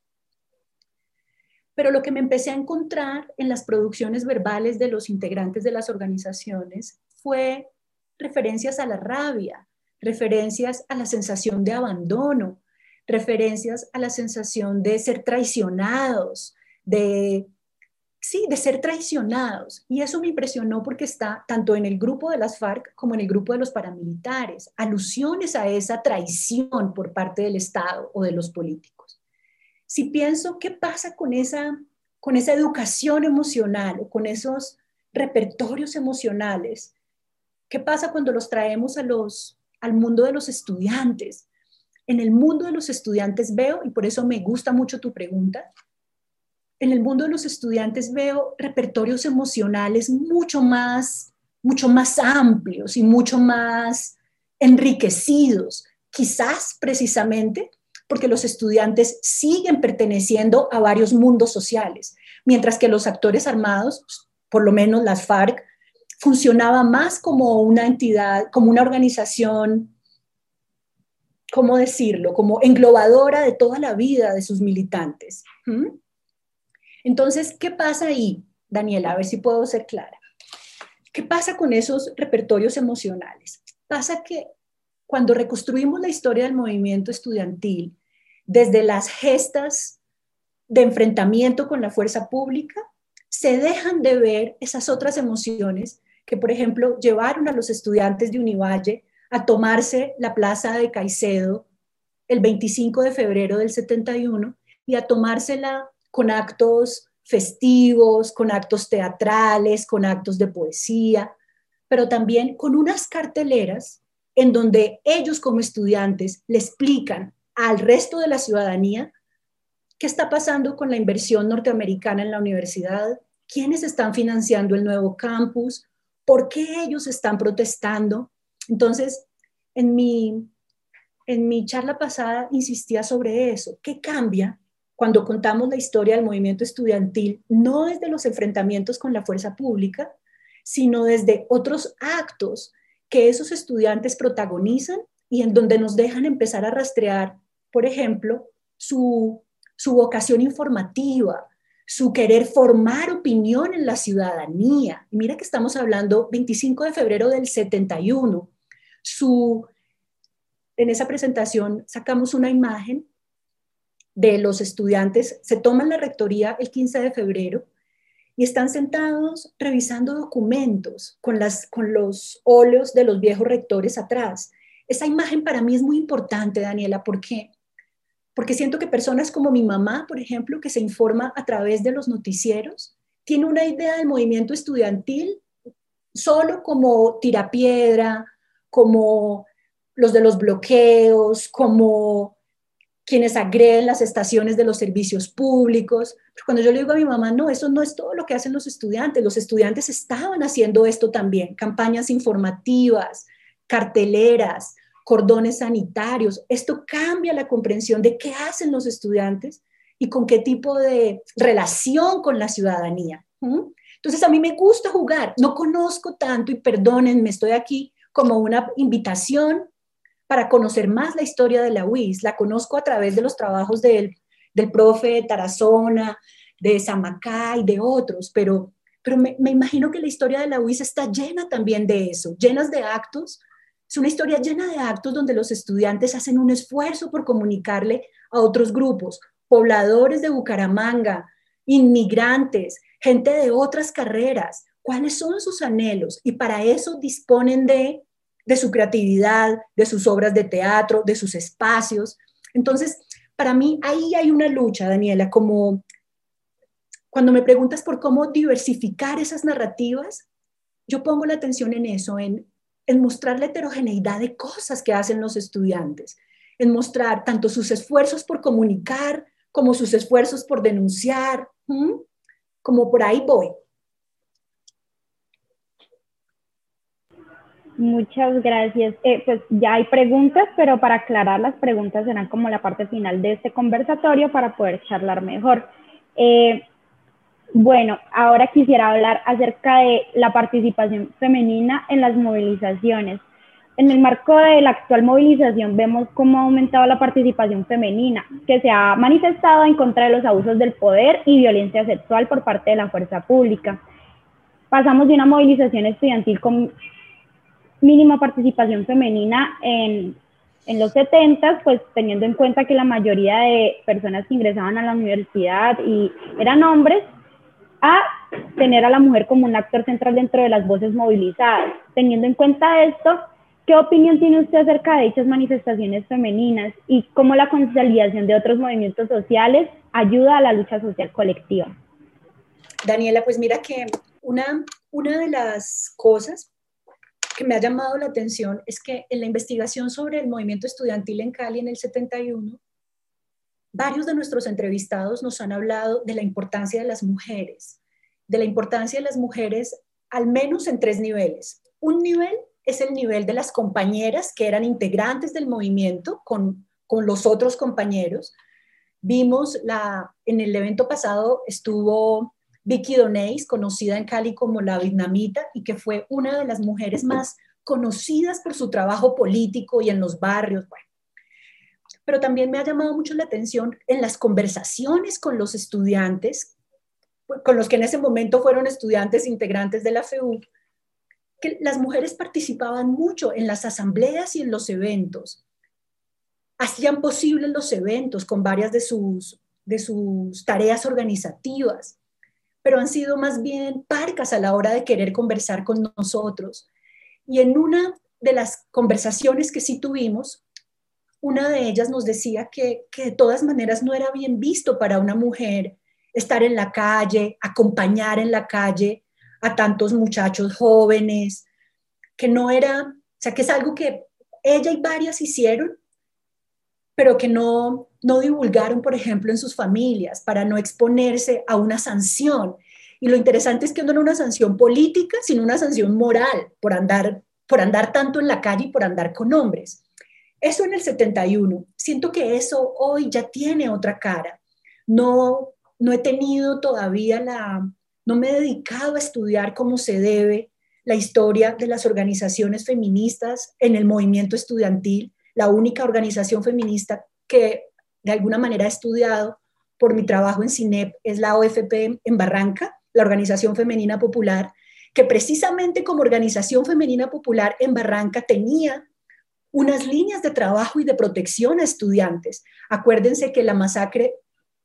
Pero lo que me empecé a encontrar en las producciones verbales de los integrantes de las organizaciones fue referencias a la rabia, referencias a la sensación de abandono, referencias a la sensación de ser traicionados, de sí, de ser traicionados. Y eso me impresionó porque está tanto en el grupo de las FARC como en el grupo de los paramilitares, alusiones a esa traición por parte del Estado o de los políticos si pienso qué pasa con esa, con esa educación emocional o con esos repertorios emocionales, qué pasa cuando los traemos a los, al mundo de los estudiantes. En el mundo de los estudiantes veo, y por eso me gusta mucho tu pregunta, en el mundo de los estudiantes veo repertorios emocionales mucho más, mucho más amplios y mucho más enriquecidos, quizás precisamente porque los estudiantes siguen perteneciendo a varios mundos sociales, mientras que los actores armados, por lo menos las FARC, funcionaba más como una entidad, como una organización, ¿cómo decirlo? Como englobadora de toda la vida de sus militantes. Entonces, ¿qué pasa ahí, Daniela? A ver si puedo ser clara. ¿Qué pasa con esos repertorios emocionales? Pasa que cuando reconstruimos la historia del movimiento estudiantil, desde las gestas de enfrentamiento con la fuerza pública, se dejan de ver esas otras emociones que, por ejemplo, llevaron a los estudiantes de Univalle a tomarse la plaza de Caicedo el 25 de febrero del 71 y a tomársela con actos festivos, con actos teatrales, con actos de poesía, pero también con unas carteleras en donde ellos como estudiantes le explican al resto de la ciudadanía qué está pasando con la inversión norteamericana en la universidad, quiénes están financiando el nuevo campus, por qué ellos están protestando. Entonces, en mi, en mi charla pasada insistía sobre eso. ¿Qué cambia cuando contamos la historia del movimiento estudiantil, no desde los enfrentamientos con la fuerza pública, sino desde otros actos que esos estudiantes protagonizan y en donde nos dejan empezar a rastrear, por ejemplo, su, su vocación informativa, su querer formar opinión en la ciudadanía. Mira que estamos hablando 25 de febrero del 71. Su, en esa presentación sacamos una imagen de los estudiantes, se toman la rectoría el 15 de febrero y están sentados revisando documentos con, las, con los óleos de los viejos rectores atrás. Esa imagen para mí es muy importante, Daniela, porque porque siento que personas como mi mamá, por ejemplo, que se informa a través de los noticieros, tiene una idea del movimiento estudiantil solo como tirapiedra, como los de los bloqueos, como quienes agreden las estaciones de los servicios públicos. Cuando yo le digo a mi mamá, no, eso no es todo lo que hacen los estudiantes, los estudiantes estaban haciendo esto también, campañas informativas, carteleras, cordones sanitarios. Esto cambia la comprensión de qué hacen los estudiantes y con qué tipo de relación con la ciudadanía. Entonces, a mí me gusta jugar. No conozco tanto y perdónenme, estoy aquí como una invitación para conocer más la historia de la UIS. La conozco a través de los trabajos del, del profe Tarazona, de Samacá y de otros, pero, pero me, me imagino que la historia de la UIS está llena también de eso, llenas de actos. Es una historia llena de actos donde los estudiantes hacen un esfuerzo por comunicarle a otros grupos, pobladores de Bucaramanga, inmigrantes, gente de otras carreras, cuáles son sus anhelos y para eso disponen de, de su creatividad, de sus obras de teatro, de sus espacios. Entonces, para mí ahí hay una lucha, Daniela, como cuando me preguntas por cómo diversificar esas narrativas, yo pongo la atención en eso, en en mostrar la heterogeneidad de cosas que hacen los estudiantes, en mostrar tanto sus esfuerzos por comunicar como sus esfuerzos por denunciar, como por ahí voy. Muchas gracias. Eh, pues ya hay preguntas, pero para aclarar las preguntas serán como la parte final de este conversatorio para poder charlar mejor. Eh, bueno, ahora quisiera hablar acerca de la participación femenina en las movilizaciones. En el marco de la actual movilización vemos cómo ha aumentado la participación femenina, que se ha manifestado en contra de los abusos del poder y violencia sexual por parte de la fuerza pública. Pasamos de una movilización estudiantil con mínima participación femenina en, en los 70, pues teniendo en cuenta que la mayoría de personas que ingresaban a la universidad y eran hombres, a tener a la mujer como un actor central dentro de las voces movilizadas. Teniendo en cuenta esto, ¿qué opinión tiene usted acerca de dichas manifestaciones femeninas y cómo la consolidación de otros movimientos sociales ayuda a la lucha social colectiva? Daniela, pues mira que una, una de las cosas que me ha llamado la atención es que en la investigación sobre el movimiento estudiantil en Cali en el 71, Varios de nuestros entrevistados nos han hablado de la importancia de las mujeres, de la importancia de las mujeres al menos en tres niveles. Un nivel es el nivel de las compañeras que eran integrantes del movimiento con, con los otros compañeros. Vimos la, en el evento pasado estuvo Vicky Doneis, conocida en Cali como la vietnamita y que fue una de las mujeres más conocidas por su trabajo político y en los barrios. Pero también me ha llamado mucho la atención en las conversaciones con los estudiantes, con los que en ese momento fueron estudiantes integrantes de la FEU, que las mujeres participaban mucho en las asambleas y en los eventos. Hacían posibles los eventos con varias de sus, de sus tareas organizativas, pero han sido más bien parcas a la hora de querer conversar con nosotros. Y en una de las conversaciones que sí tuvimos, una de ellas nos decía que, de todas maneras no era bien visto para una mujer estar en la calle, acompañar en la calle a tantos muchachos jóvenes, que no era, o sea, que es algo que ella y varias hicieron, pero que no, no divulgaron, por ejemplo, en sus familias para no exponerse a una sanción. Y lo interesante es que no era una sanción política, sino una sanción moral por andar, por andar tanto en la calle y por andar con hombres. Eso en el 71. Siento que eso hoy ya tiene otra cara. No, no he tenido todavía la, no me he dedicado a estudiar cómo se debe la historia de las organizaciones feministas en el movimiento estudiantil. La única organización feminista que de alguna manera estudiado por mi trabajo en CINEP es la OFP en Barranca, la Organización Femenina Popular, que precisamente como organización femenina popular en Barranca tenía unas líneas de trabajo y de protección a estudiantes. Acuérdense que la masacre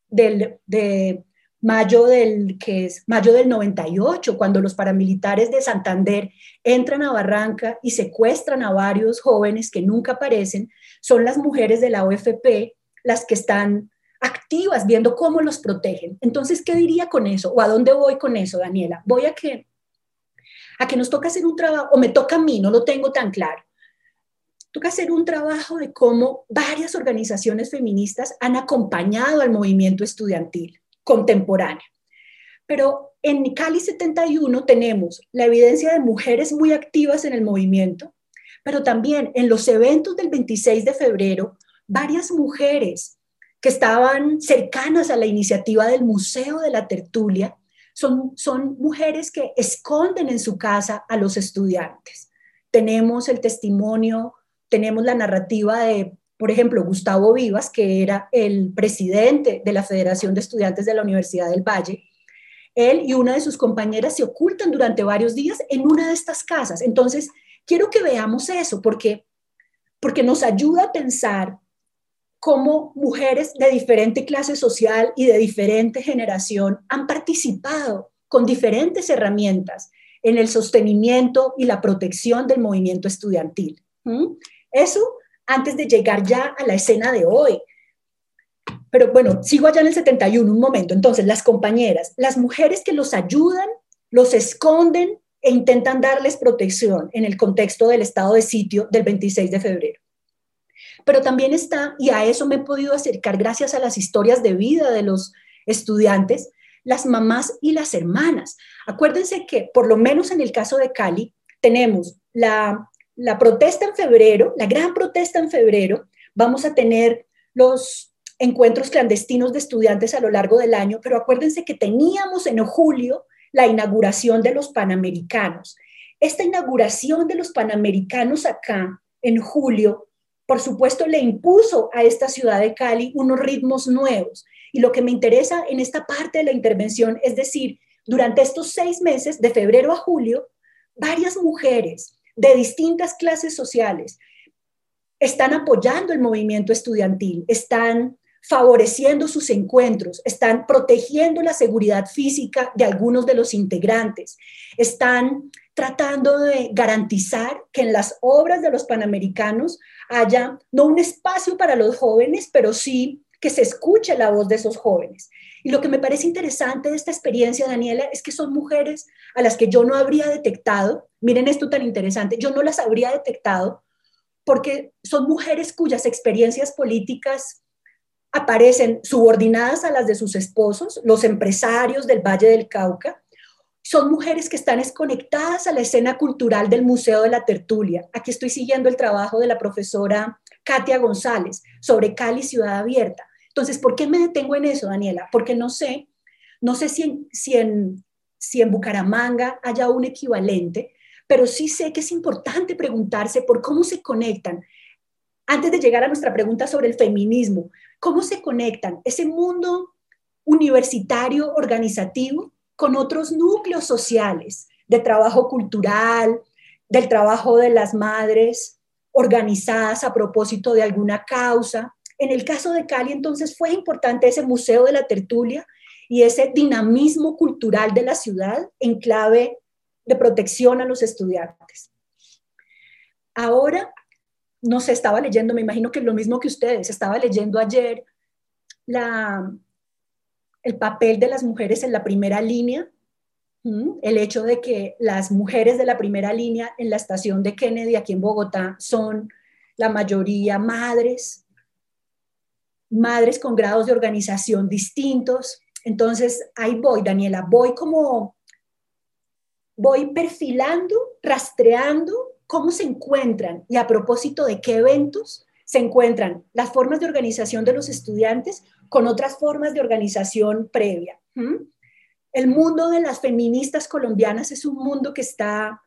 del, de mayo del, que es mayo del 98, cuando los paramilitares de Santander entran a Barranca y secuestran a varios jóvenes que nunca aparecen, son las mujeres de la OFP las que están activas viendo cómo los protegen. Entonces, ¿qué diría con eso? ¿O a dónde voy con eso, Daniela? Voy a que, a que nos toca hacer un trabajo, o me toca a mí, no lo tengo tan claro toca hacer un trabajo de cómo varias organizaciones feministas han acompañado al movimiento estudiantil contemporáneo. Pero en Cali 71 tenemos la evidencia de mujeres muy activas en el movimiento, pero también en los eventos del 26 de febrero, varias mujeres que estaban cercanas a la iniciativa del Museo de la Tertulia, son, son mujeres que esconden en su casa a los estudiantes. Tenemos el testimonio tenemos la narrativa de, por ejemplo, Gustavo Vivas, que era el presidente de la Federación de Estudiantes de la Universidad del Valle. Él y una de sus compañeras se ocultan durante varios días en una de estas casas. Entonces, quiero que veamos eso, porque, porque nos ayuda a pensar cómo mujeres de diferente clase social y de diferente generación han participado con diferentes herramientas en el sostenimiento y la protección del movimiento estudiantil. Eso antes de llegar ya a la escena de hoy. Pero bueno, sigo allá en el 71, un momento. Entonces, las compañeras, las mujeres que los ayudan, los esconden e intentan darles protección en el contexto del estado de sitio del 26 de febrero. Pero también está, y a eso me he podido acercar gracias a las historias de vida de los estudiantes, las mamás y las hermanas. Acuérdense que, por lo menos en el caso de Cali, tenemos la la protesta en febrero, la gran protesta en febrero, vamos a tener los encuentros clandestinos de estudiantes a lo largo del año, pero acuérdense que teníamos en julio la inauguración de los Panamericanos. Esta inauguración de los Panamericanos acá en julio, por supuesto, le impuso a esta ciudad de Cali unos ritmos nuevos. Y lo que me interesa en esta parte de la intervención es decir, durante estos seis meses, de febrero a julio, varias mujeres, de distintas clases sociales están apoyando el movimiento estudiantil, están favoreciendo sus encuentros, están protegiendo la seguridad física de algunos de los integrantes, están tratando de garantizar que en las obras de los panamericanos haya no un espacio para los jóvenes, pero sí que se escuche la voz de esos jóvenes. Y lo que me parece interesante de esta experiencia, Daniela, es que son mujeres a las que yo no habría detectado, miren esto tan interesante, yo no las habría detectado porque son mujeres cuyas experiencias políticas aparecen subordinadas a las de sus esposos, los empresarios del Valle del Cauca, son mujeres que están desconectadas a la escena cultural del Museo de la Tertulia. Aquí estoy siguiendo el trabajo de la profesora Katia González sobre Cali Ciudad Abierta. Entonces, ¿por qué me detengo en eso, Daniela? Porque no sé, no sé si en, si en, si en Bucaramanga haya un equivalente, pero sí sé que es importante preguntarse por cómo se conectan. Antes de llegar a nuestra pregunta sobre el feminismo, ¿cómo se conectan ese mundo universitario organizativo con otros núcleos sociales de trabajo cultural, del trabajo de las madres organizadas a propósito de alguna causa, en el caso de Cali, entonces, fue importante ese Museo de la Tertulia y ese dinamismo cultural de la ciudad en clave de protección a los estudiantes. Ahora, no se estaba leyendo, me imagino que lo mismo que ustedes, estaba leyendo ayer la, el papel de las mujeres en la primera línea, el hecho de que las mujeres de la primera línea en la estación de Kennedy aquí en Bogotá son la mayoría madres, madres con grados de organización distintos. Entonces, ahí voy, Daniela, voy como, voy perfilando, rastreando cómo se encuentran y a propósito de qué eventos se encuentran las formas de organización de los estudiantes con otras formas de organización previa. El mundo de las feministas colombianas es un mundo que está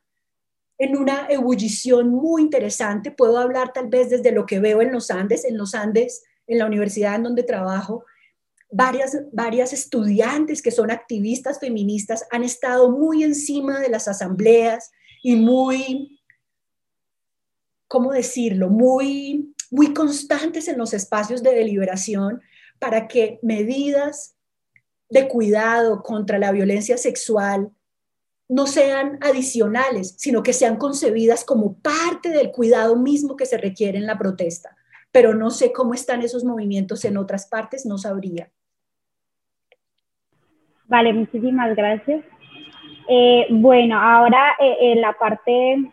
en una ebullición muy interesante. Puedo hablar tal vez desde lo que veo en los Andes. En los Andes, en la universidad en donde trabajo, varias, varias estudiantes que son activistas feministas han estado muy encima de las asambleas y muy, ¿cómo decirlo?, muy, muy constantes en los espacios de deliberación para que medidas de cuidado contra la violencia sexual no sean adicionales, sino que sean concebidas como parte del cuidado mismo que se requiere en la protesta. Pero no sé cómo están esos movimientos en otras partes, no sabría. Vale, muchísimas gracias. Eh, bueno, ahora eh, la parte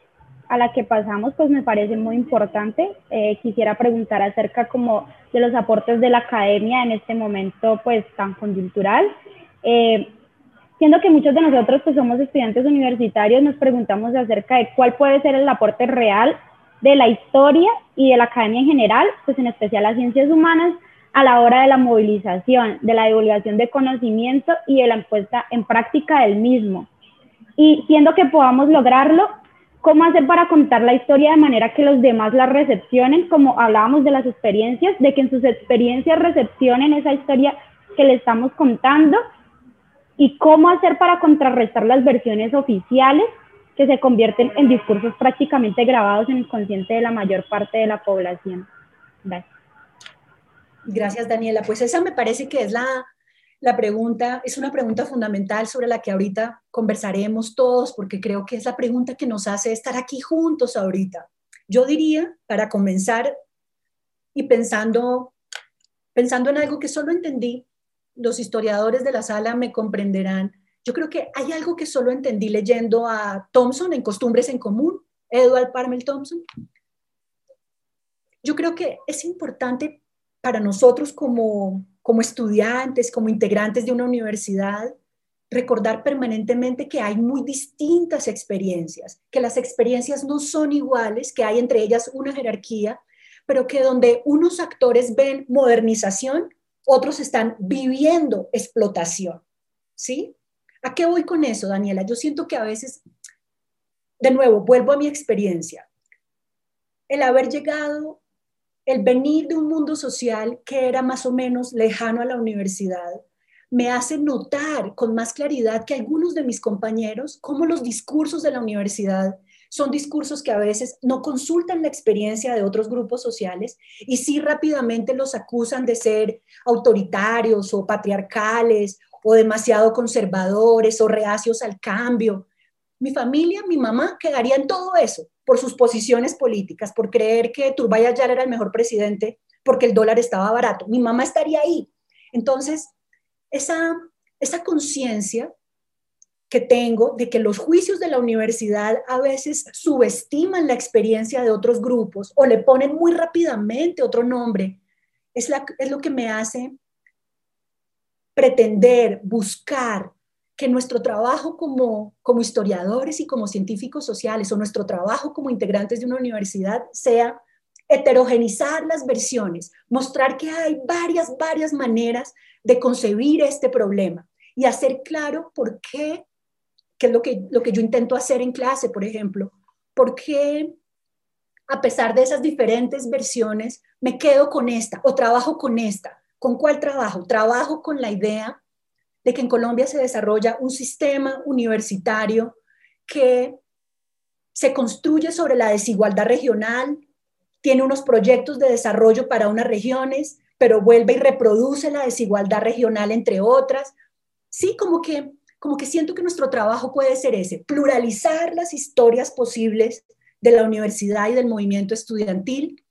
a la que pasamos, pues me parece muy importante. Eh, quisiera preguntar acerca como de los aportes de la academia en este momento, pues tan coyuntural. siendo que muchos de nosotros, pues somos estudiantes universitarios, nos preguntamos acerca de cuál puede ser el aporte real de la historia y de la academia en general, pues en especial las ciencias humanas, a la hora de la movilización, de la divulgación de conocimiento y de la puesta en práctica del mismo. Y siendo que podamos lograrlo, ¿cómo hacer para contar la historia de manera que los demás la recepcionen, como hablábamos de las experiencias, de que en sus experiencias recepcionen esa historia que le estamos contando? ¿Y cómo hacer para contrarrestar las versiones oficiales que se convierten en discursos prácticamente grabados en el consciente de la mayor parte de la población? Gracias. Gracias, Daniela. Pues esa me parece que es la, pregunta, es una pregunta fundamental sobre la que ahorita conversaremos todos, porque creo que es la pregunta que nos hace estar aquí juntos ahorita. Yo diría, para comenzar y pensando, pensando en algo que solo entendí, los historiadores de la sala me comprenderán. Yo creo que hay algo que solo entendí leyendo a Thompson en Costumbres en Común, Edward Parmel Thompson. Yo creo que es importante para nosotros como, como estudiantes, como integrantes de una universidad, recordar permanentemente que hay muy distintas experiencias, que las experiencias no son iguales, que hay entre ellas una jerarquía, pero que donde unos actores ven modernización, otros están viviendo explotación. ¿Sí? ¿A qué voy con eso, Daniela? Yo siento que a veces, de nuevo, vuelvo a mi experiencia. El haber llegado el venir de un mundo social que era más o menos lejano a la universidad me hace notar con más claridad que algunos de mis compañeros, como los discursos de la universidad son discursos que a veces no consultan la experiencia de otros grupos sociales y sí rápidamente los acusan de ser autoritarios o patriarcales o demasiado conservadores o reacios al cambio. Mi familia, mi mamá quedaría en todo eso por sus posiciones políticas, por creer que Turbay ya era el mejor presidente porque el dólar estaba barato. Mi mamá estaría ahí. Entonces, esa, esa conciencia que tengo de que los juicios de la universidad a veces subestiman la experiencia de otros grupos o le ponen muy rápidamente otro nombre, es, la, es lo que me hace pretender, buscar que nuestro trabajo como, como historiadores y como científicos sociales o nuestro trabajo como integrantes de una universidad sea heterogenizar las versiones, mostrar que hay varias, varias maneras de concebir este problema y hacer claro por qué, que es lo que, lo que yo intento hacer en clase, por ejemplo, por qué a pesar de esas diferentes versiones me quedo con esta o trabajo con esta. ¿Con cuál trabajo? Trabajo con la idea de que en Colombia se desarrolla un sistema universitario que se construye sobre la desigualdad regional, tiene unos proyectos de desarrollo para unas regiones, pero vuelve y reproduce la desigualdad regional entre otras. Sí, como que, como que siento que nuestro trabajo puede ser ese, pluralizar las historias posibles de la universidad y del movimiento estudiantil,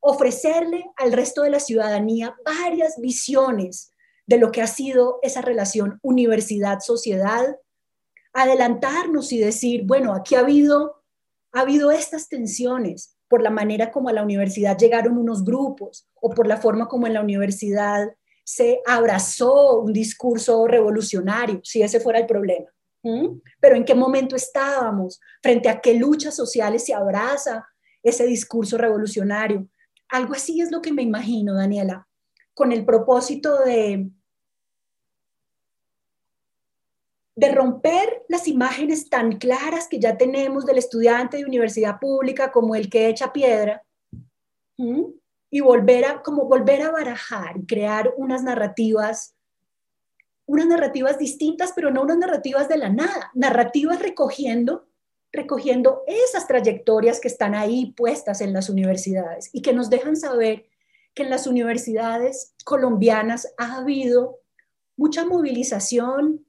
ofrecerle al resto de la ciudadanía varias visiones de lo que ha sido esa relación universidad-sociedad, adelantarnos y decir, bueno, aquí ha habido, ha habido estas tensiones por la manera como a la universidad llegaron unos grupos o por la forma como en la universidad se abrazó un discurso revolucionario, si ese fuera el problema. Pero en qué momento estábamos, frente a qué luchas sociales se abraza ese discurso revolucionario. Algo así es lo que me imagino, Daniela, con el propósito de, de romper las imágenes tan claras que ya tenemos del estudiante de universidad pública como el que echa piedra y volver a, como volver a barajar crear unas narrativas, unas narrativas distintas, pero no unas narrativas de la nada, narrativas recogiendo, recogiendo esas trayectorias que están ahí puestas en las universidades y que nos dejan saber que en las universidades colombianas ha habido mucha movilización,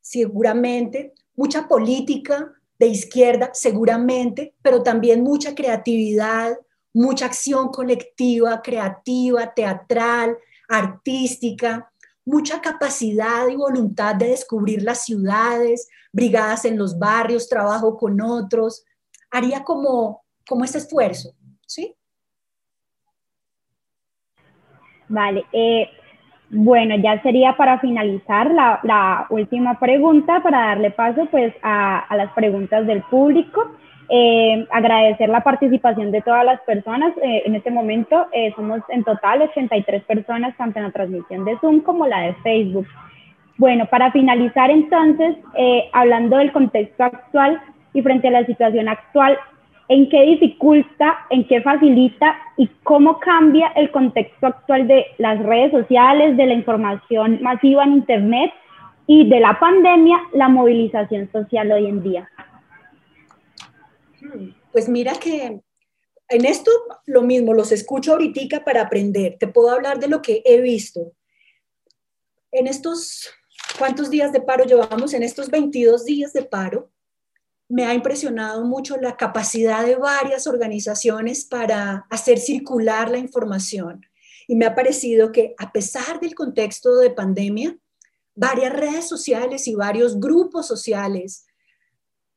seguramente, mucha política de izquierda, seguramente, pero también mucha creatividad, mucha acción colectiva, creativa, teatral, artística, mucha capacidad y voluntad de descubrir las ciudades, brigadas en los barrios, trabajo con otros. Haría como, como ese esfuerzo, ¿sí? Vale, eh, bueno, ya sería para finalizar la, última pregunta, para darle paso pues a, a las preguntas del público. Eh, agradecer la participación de todas las personas. Eh, en este momento eh, somos en total 83 personas, tanto en la transmisión de Zoom como la de Facebook. Bueno, para finalizar entonces, hablando del contexto actual y frente a la situación actual, ¿en qué dificulta, en qué facilita y cómo cambia el contexto actual de las redes sociales, de la información masiva en Internet y de la pandemia, la movilización social hoy en día? Pues mira que en esto lo mismo, los escucho ahorita para aprender. Te puedo hablar de lo que he visto. En estos, ¿cuántos días de paro llevamos? En estos 22 días de paro, me ha impresionado mucho la capacidad de varias organizaciones para hacer circular la información. Y me ha parecido que a pesar del contexto de pandemia, varias redes sociales y varios grupos sociales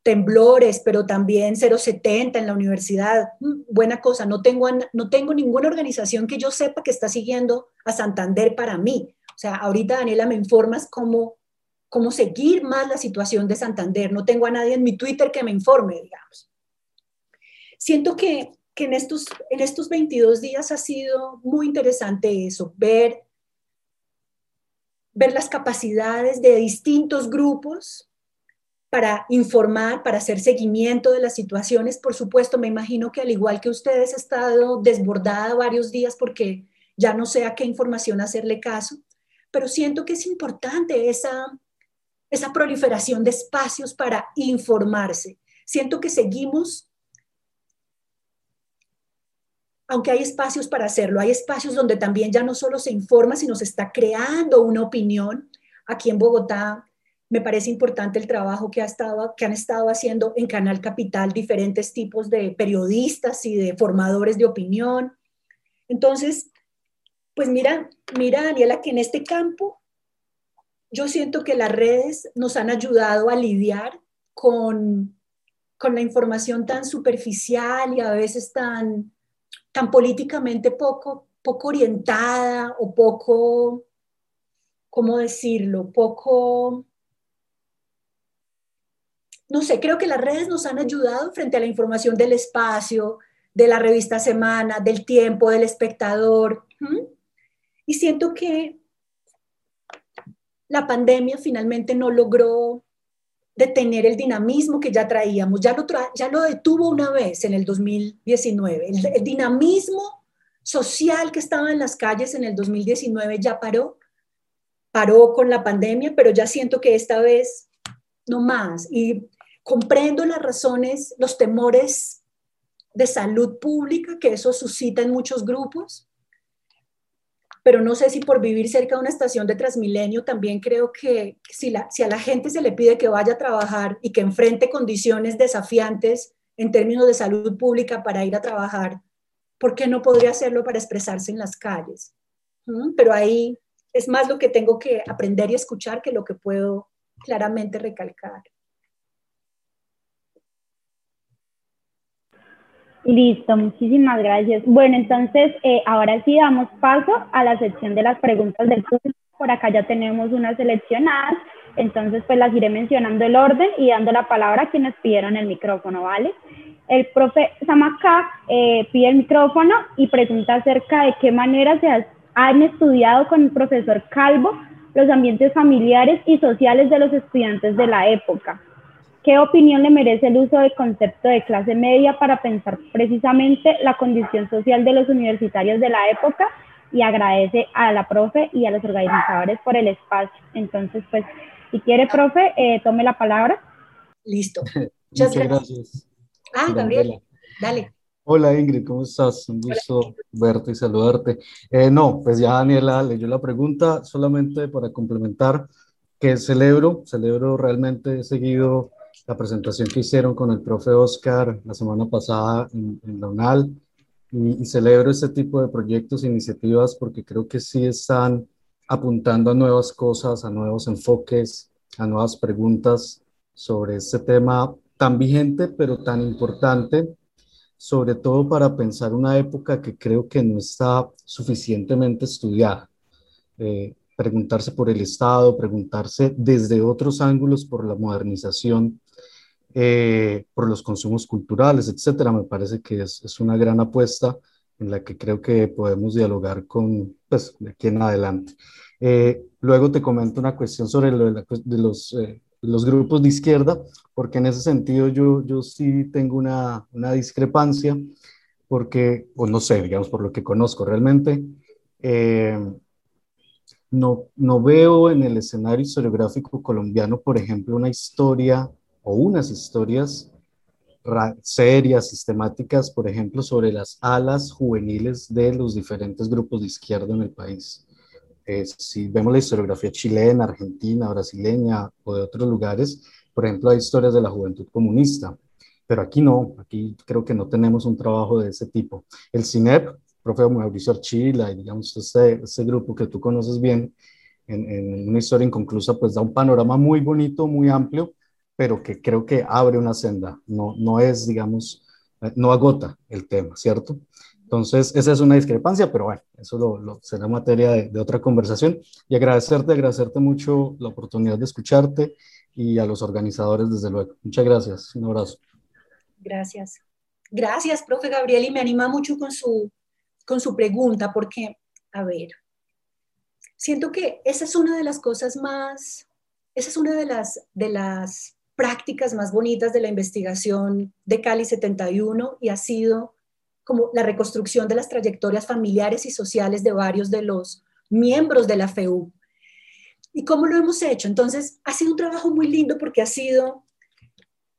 temblores, pero también 070 en la universidad. Mm, buena cosa, no tengo, no tengo ninguna organización que yo sepa que está siguiendo a Santander para mí. O sea, ahorita Daniela me informas cómo, cómo seguir más la situación de Santander. No tengo a nadie en mi Twitter que me informe, digamos. Siento que, que en, estos, en estos 22 días ha sido muy interesante eso, ver, ver las capacidades de distintos grupos para informar, para hacer seguimiento de las situaciones. Por supuesto, me imagino que al igual que ustedes, he estado desbordada varios días porque ya no sé a qué información hacerle caso, pero siento que es importante esa, esa proliferación de espacios para informarse. Siento que seguimos, aunque hay espacios para hacerlo, hay espacios donde también ya no solo se informa, sino se está creando una opinión. Aquí en Bogotá me parece importante el trabajo que, ha estado, que han estado haciendo en Canal Capital diferentes tipos de periodistas y de formadores de opinión. Entonces, pues mira, mira Daniela, que en este campo yo siento que las redes nos han ayudado a lidiar con, con la información tan superficial y a veces tan, tan políticamente poco, poco orientada o poco, ¿cómo decirlo? Poco no sé, creo que las redes nos han ayudado frente a la información del espacio, de la revista Semana, del tiempo, del espectador. Y siento que la pandemia finalmente no logró detener el dinamismo que ya traíamos. Ya lo, ya lo detuvo una vez en el 2019. El, el dinamismo social que estaba en las calles en el 2019 ya paró. Paró con la pandemia, pero ya siento que esta vez no más. Y Comprendo las razones, los temores de salud pública que eso suscita en muchos grupos, pero no sé si por vivir cerca de una estación de Transmilenio también creo que si, a la gente se le pide que vaya a trabajar y que enfrente condiciones desafiantes en términos de salud pública para ir a trabajar, ¿por qué no podría hacerlo para expresarse en las calles? ¿Mm? Pero ahí es más lo que tengo que aprender y escuchar que lo que puedo claramente recalcar. Listo, muchísimas gracias. Bueno, entonces eh, ahora sí damos paso a la sección de las preguntas del público. Por acá ya tenemos unas seleccionadas, entonces pues las iré mencionando el orden y dando la palabra a quienes pidieron el micrófono, ¿vale? El profe Samacá eh, pide el micrófono y pregunta acerca de qué manera se han estudiado con el profesor Calvo los ambientes familiares y sociales de los estudiantes de la época. ¿Qué opinión le merece el uso del concepto de clase media para pensar precisamente la condición social de los universitarios de la época? Y agradece a la profe y a los organizadores por el espacio. Entonces, pues, si quiere, profe, eh, tome la palabra. Listo. *laughs* Muchas, gracias. Ah, Gabriela, dale. Hola Ingrid, ¿cómo estás? Un gusto verte y saludarte. Eh, no, pues ya Daniela leyó la pregunta, solamente para complementar que celebro, celebro realmente he seguido la presentación que hicieron con el profe Oscar la semana pasada en, la UNAL y, celebro este tipo de proyectos e iniciativas porque creo que sí están apuntando a nuevas cosas, a nuevos enfoques, a nuevas preguntas sobre este tema tan vigente pero tan importante sobre todo para pensar una época que creo que no está suficientemente estudiada. Eh, preguntarse por el Estado, preguntarse desde otros ángulos por la modernización, eh, por los consumos culturales, etcétera, me parece que es, es, una gran apuesta en la que creo que podemos dialogar con, pues, de aquí en adelante. Eh, luego te comento una cuestión sobre lo de, de los los grupos de izquierda, porque en ese sentido yo, yo sí tengo una, una discrepancia, porque, o no sé, digamos, por lo que conozco realmente, eh, no, no veo en el escenario historiográfico colombiano, por ejemplo, una historia o unas historias serias, sistemáticas, por ejemplo, sobre las alas juveniles de los diferentes grupos de izquierda en el país. Eh, si vemos la historiografía chilena, argentina, brasileña o de otros lugares, por ejemplo, hay historias de la juventud comunista, pero aquí no, aquí creo que no tenemos un trabajo de ese tipo. El CINEP, profe Mauricio Archila y digamos ese, ese grupo que tú conoces bien, en, en, una historia inconclusa, pues da un panorama muy bonito, muy amplio, pero que creo que abre una senda, no, no es, digamos, eh, no agota el tema, ¿cierto? Entonces, esa es una discrepancia, pero bueno, eso lo, será materia de, otra conversación. Y agradecerte, agradecerte mucho la oportunidad de escucharte y a los organizadores, desde luego. Muchas gracias. Un abrazo. Gracias. Gracias, profe Gabriel, y me anima mucho con su, con su pregunta, porque, a ver, siento que esa es una de las cosas más, esa es una de las, de las prácticas más bonitas de la investigación de Cali 71 y ha sido como la reconstrucción de las trayectorias familiares y sociales de varios de los miembros de la FEU. ¿Y cómo lo hemos hecho? Entonces, ha sido un trabajo muy lindo porque ha sido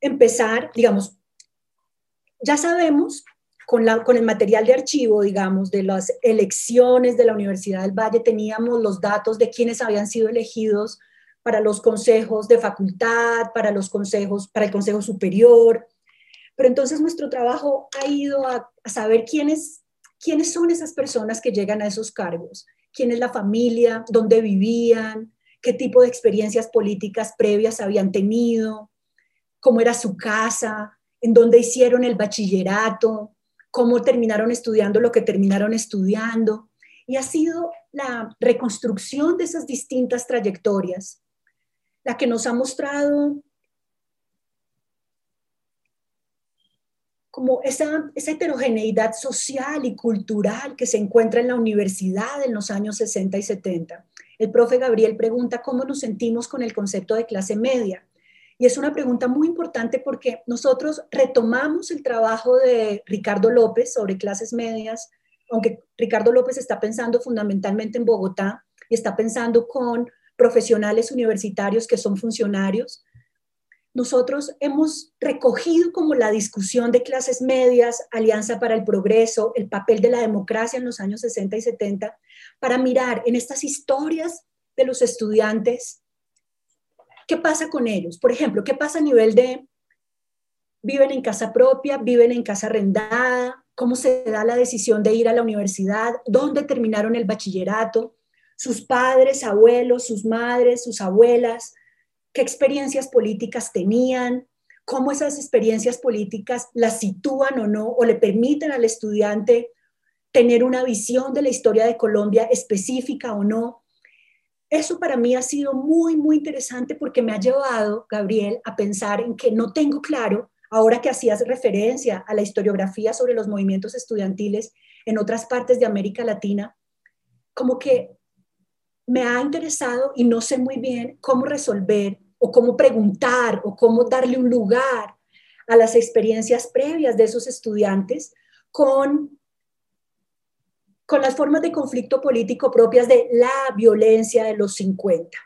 empezar, digamos, ya sabemos con, la, con el material de archivo, digamos, de las elecciones de la Universidad del Valle, teníamos los datos de quienes habían sido elegidos para los consejos de facultad, para los consejos, para el Consejo Superior, pero entonces nuestro trabajo ha ido a, saber quiénes, quiénes son esas personas que llegan a esos cargos, quién es la familia, dónde vivían, qué tipo de experiencias políticas previas habían tenido, cómo era su casa, en dónde hicieron el bachillerato, cómo terminaron estudiando lo que terminaron estudiando. Y ha sido la reconstrucción de esas distintas trayectorias la que nos ha mostrado como esa, esa heterogeneidad social y cultural que se encuentra en la universidad en los años 60 y 70. El profe Gabriel pregunta cómo nos sentimos con el concepto de clase media. Y es una pregunta muy importante porque nosotros retomamos el trabajo de Ricardo López sobre clases medias, aunque Ricardo López está pensando fundamentalmente en Bogotá y está pensando con profesionales universitarios que son funcionarios, nosotros hemos recogido como la discusión de clases medias, Alianza para el Progreso, el papel de la democracia en los años 60 y 70, para mirar en estas historias de los estudiantes qué pasa con ellos. Por ejemplo, qué pasa a nivel de viven en casa propia, viven en casa arrendada, cómo se da la decisión de ir a la universidad, dónde terminaron el bachillerato, sus padres, abuelos, sus madres, sus abuelas, qué experiencias políticas tenían, cómo esas experiencias políticas las sitúan o no, o le permiten al estudiante tener una visión de la historia de Colombia específica o no. Eso para mí ha sido muy, muy interesante porque me ha llevado, Gabriel, a pensar en que no tengo claro ahora que hacías referencia a la historiografía sobre los movimientos estudiantiles en otras partes de América Latina, como que me ha interesado y no sé muy bien cómo resolver o cómo preguntar o cómo darle un lugar a las experiencias previas de esos estudiantes con, con las formas de conflicto político propias de la violencia de los 50.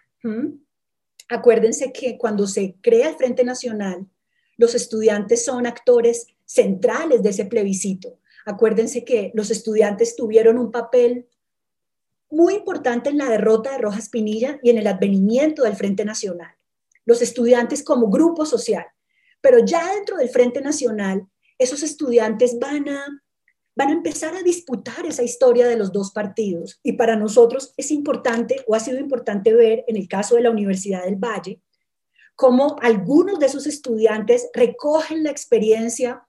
Acuérdense que cuando se crea el Frente Nacional, los estudiantes son actores centrales de ese plebiscito. Acuérdense que los estudiantes tuvieron un papel muy importante en la derrota de Rojas Pinilla y en el advenimiento del Frente Nacional. Los estudiantes como grupo social. Pero ya dentro del Frente Nacional, esos estudiantes van a, van a empezar a disputar esa historia de los dos partidos. Y para nosotros es importante, o ha sido importante ver en el caso de la Universidad del Valle, cómo algunos de esos estudiantes recogen la experiencia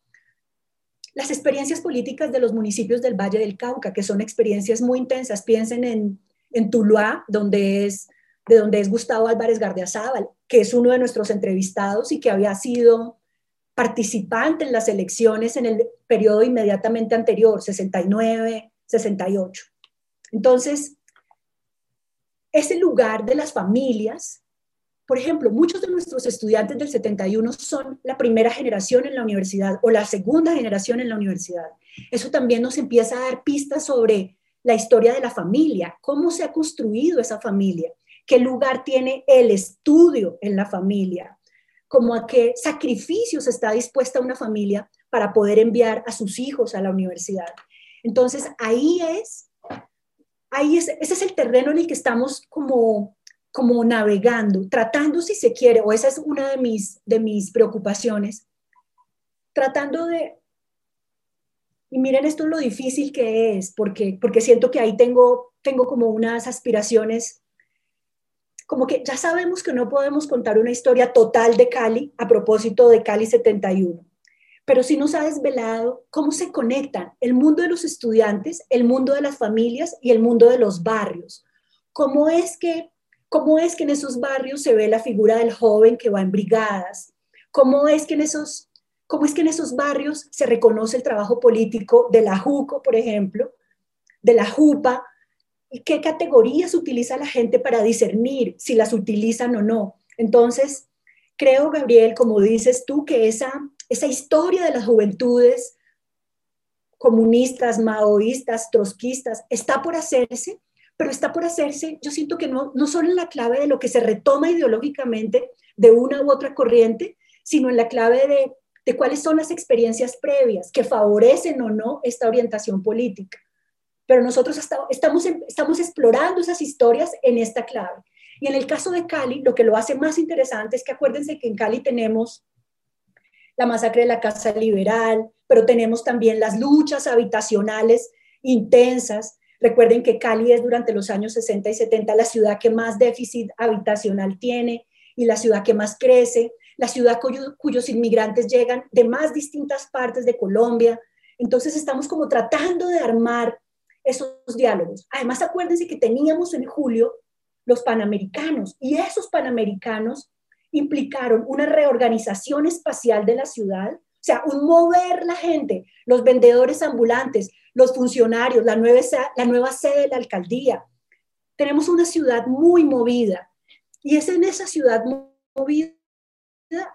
las experiencias políticas de los municipios del Valle del Cauca, que son experiencias muy intensas. Piensen en, en Tuluá, donde es, de donde es Gustavo Álvarez Gardiazabal, que es uno de nuestros entrevistados y que había sido participante en las elecciones en el periodo inmediatamente anterior, 69, 68. Entonces, ese lugar de las familias por ejemplo, muchos de nuestros estudiantes del 71 son la primera generación en la universidad o la segunda generación en la universidad. Eso también nos empieza a dar pistas sobre la historia de la familia, cómo se ha construido esa familia, qué lugar tiene el estudio en la familia, como a qué sacrificios está dispuesta una familia para poder enviar a sus hijos a la universidad. Entonces, ahí es, ahí es, ese es el terreno en el que estamos como como navegando, tratando si se quiere, o esa es una de mis, de mis preocupaciones, tratando de, y miren esto es lo difícil que es, porque, porque siento que ahí tengo, tengo como unas aspiraciones, como que ya sabemos que no podemos contar una historia total de Cali a propósito de Cali 71, pero si nos ha desvelado cómo se conectan el mundo de los estudiantes, el mundo de las familias y el mundo de los barrios. ¿Cómo es que ¿Cómo es que en esos barrios se ve la figura del joven que va en brigadas? ¿Cómo es que en esos, cómo es que en esos barrios se reconoce el trabajo político de la JUCO, por ejemplo, de la JUPA? ¿Y qué categorías utiliza la gente para discernir si las utilizan o no? Entonces, creo, Gabriel, como dices tú, que esa, esa historia de las juventudes comunistas, maoístas, trotskistas, está por hacerse pero está por hacerse, yo siento que no, no solo en la clave de lo que se retoma ideológicamente de una u otra corriente, sino en la clave de, de cuáles son las experiencias previas que favorecen o no esta orientación política. Pero nosotros estamos, estamos explorando esas historias en esta clave. Y en el caso de Cali, lo que lo hace más interesante es que acuérdense que en Cali tenemos la masacre de la Casa Liberal, pero tenemos también las luchas habitacionales intensas, Recuerden que Cali es durante los años 60 y 70 la ciudad que más déficit habitacional tiene y la ciudad que más crece, la ciudad cuyos inmigrantes llegan de más distintas partes de Colombia. Entonces estamos como tratando de armar esos diálogos. Además, acuérdense que teníamos en julio los panamericanos y esos panamericanos implicaron una reorganización espacial de la ciudad, sea, un mover la gente, los vendedores ambulantes, los funcionarios, la nueva, la nueva sede de la alcaldía. Tenemos una ciudad muy movida y es en esa ciudad movida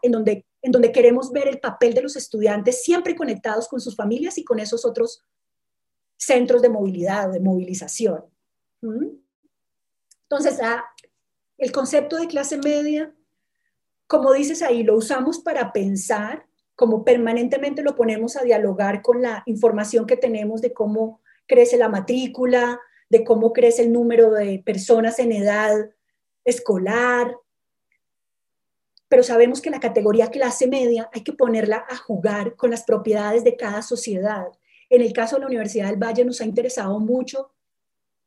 en donde, en donde queremos ver el papel de los estudiantes siempre conectados con sus familias y con esos otros centros de movilidad, de movilización. ¿Mm? Entonces, ah, el concepto de clase media, como dices ahí, lo usamos para pensar como permanentemente lo ponemos a dialogar con la información que tenemos de cómo crece la matrícula, de cómo crece el número de personas en edad escolar. Pero sabemos que la categoría clase media hay que ponerla a jugar con las propiedades de cada sociedad. En el caso de la Universidad del Valle nos ha interesado mucho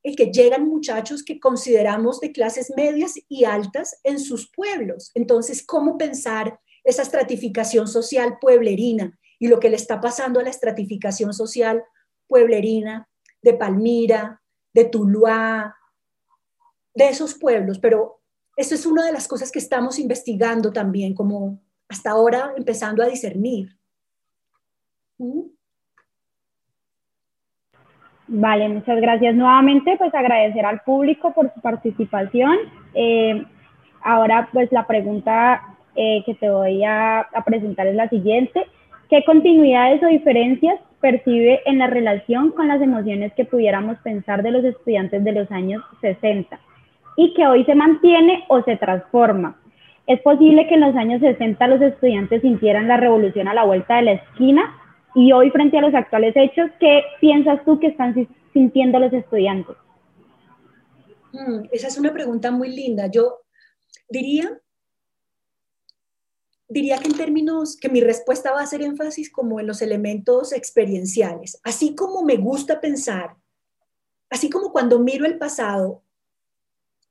el que llegan muchachos que consideramos de clases medias y altas en sus pueblos. Entonces, ¿cómo pensar esa estratificación social pueblerina y lo que le está pasando a la estratificación social pueblerina de Palmira, de Tuluá, de esos pueblos, pero eso es una de las cosas que estamos investigando también, como hasta ahora empezando a discernir. ¿Mm? Vale, muchas gracias nuevamente, pues agradecer al público por su participación. Eh, ahora, pues la pregunta eh, que te voy a, presentar es la siguiente. ¿Qué continuidades o diferencias percibe en la relación con las emociones que pudiéramos pensar de los estudiantes de los años 60 y que hoy se mantiene o se transforma? Es posible que en los años 60 los estudiantes sintieran la revolución a la vuelta de la esquina y hoy, frente a los actuales hechos, ¿qué piensas tú que están sintiendo los estudiantes? Mm, esa es una pregunta muy linda. Yo diría, diría que en términos, que mi respuesta va a hacer énfasis como en los elementos experienciales. Así como me gusta pensar, así como cuando miro el pasado,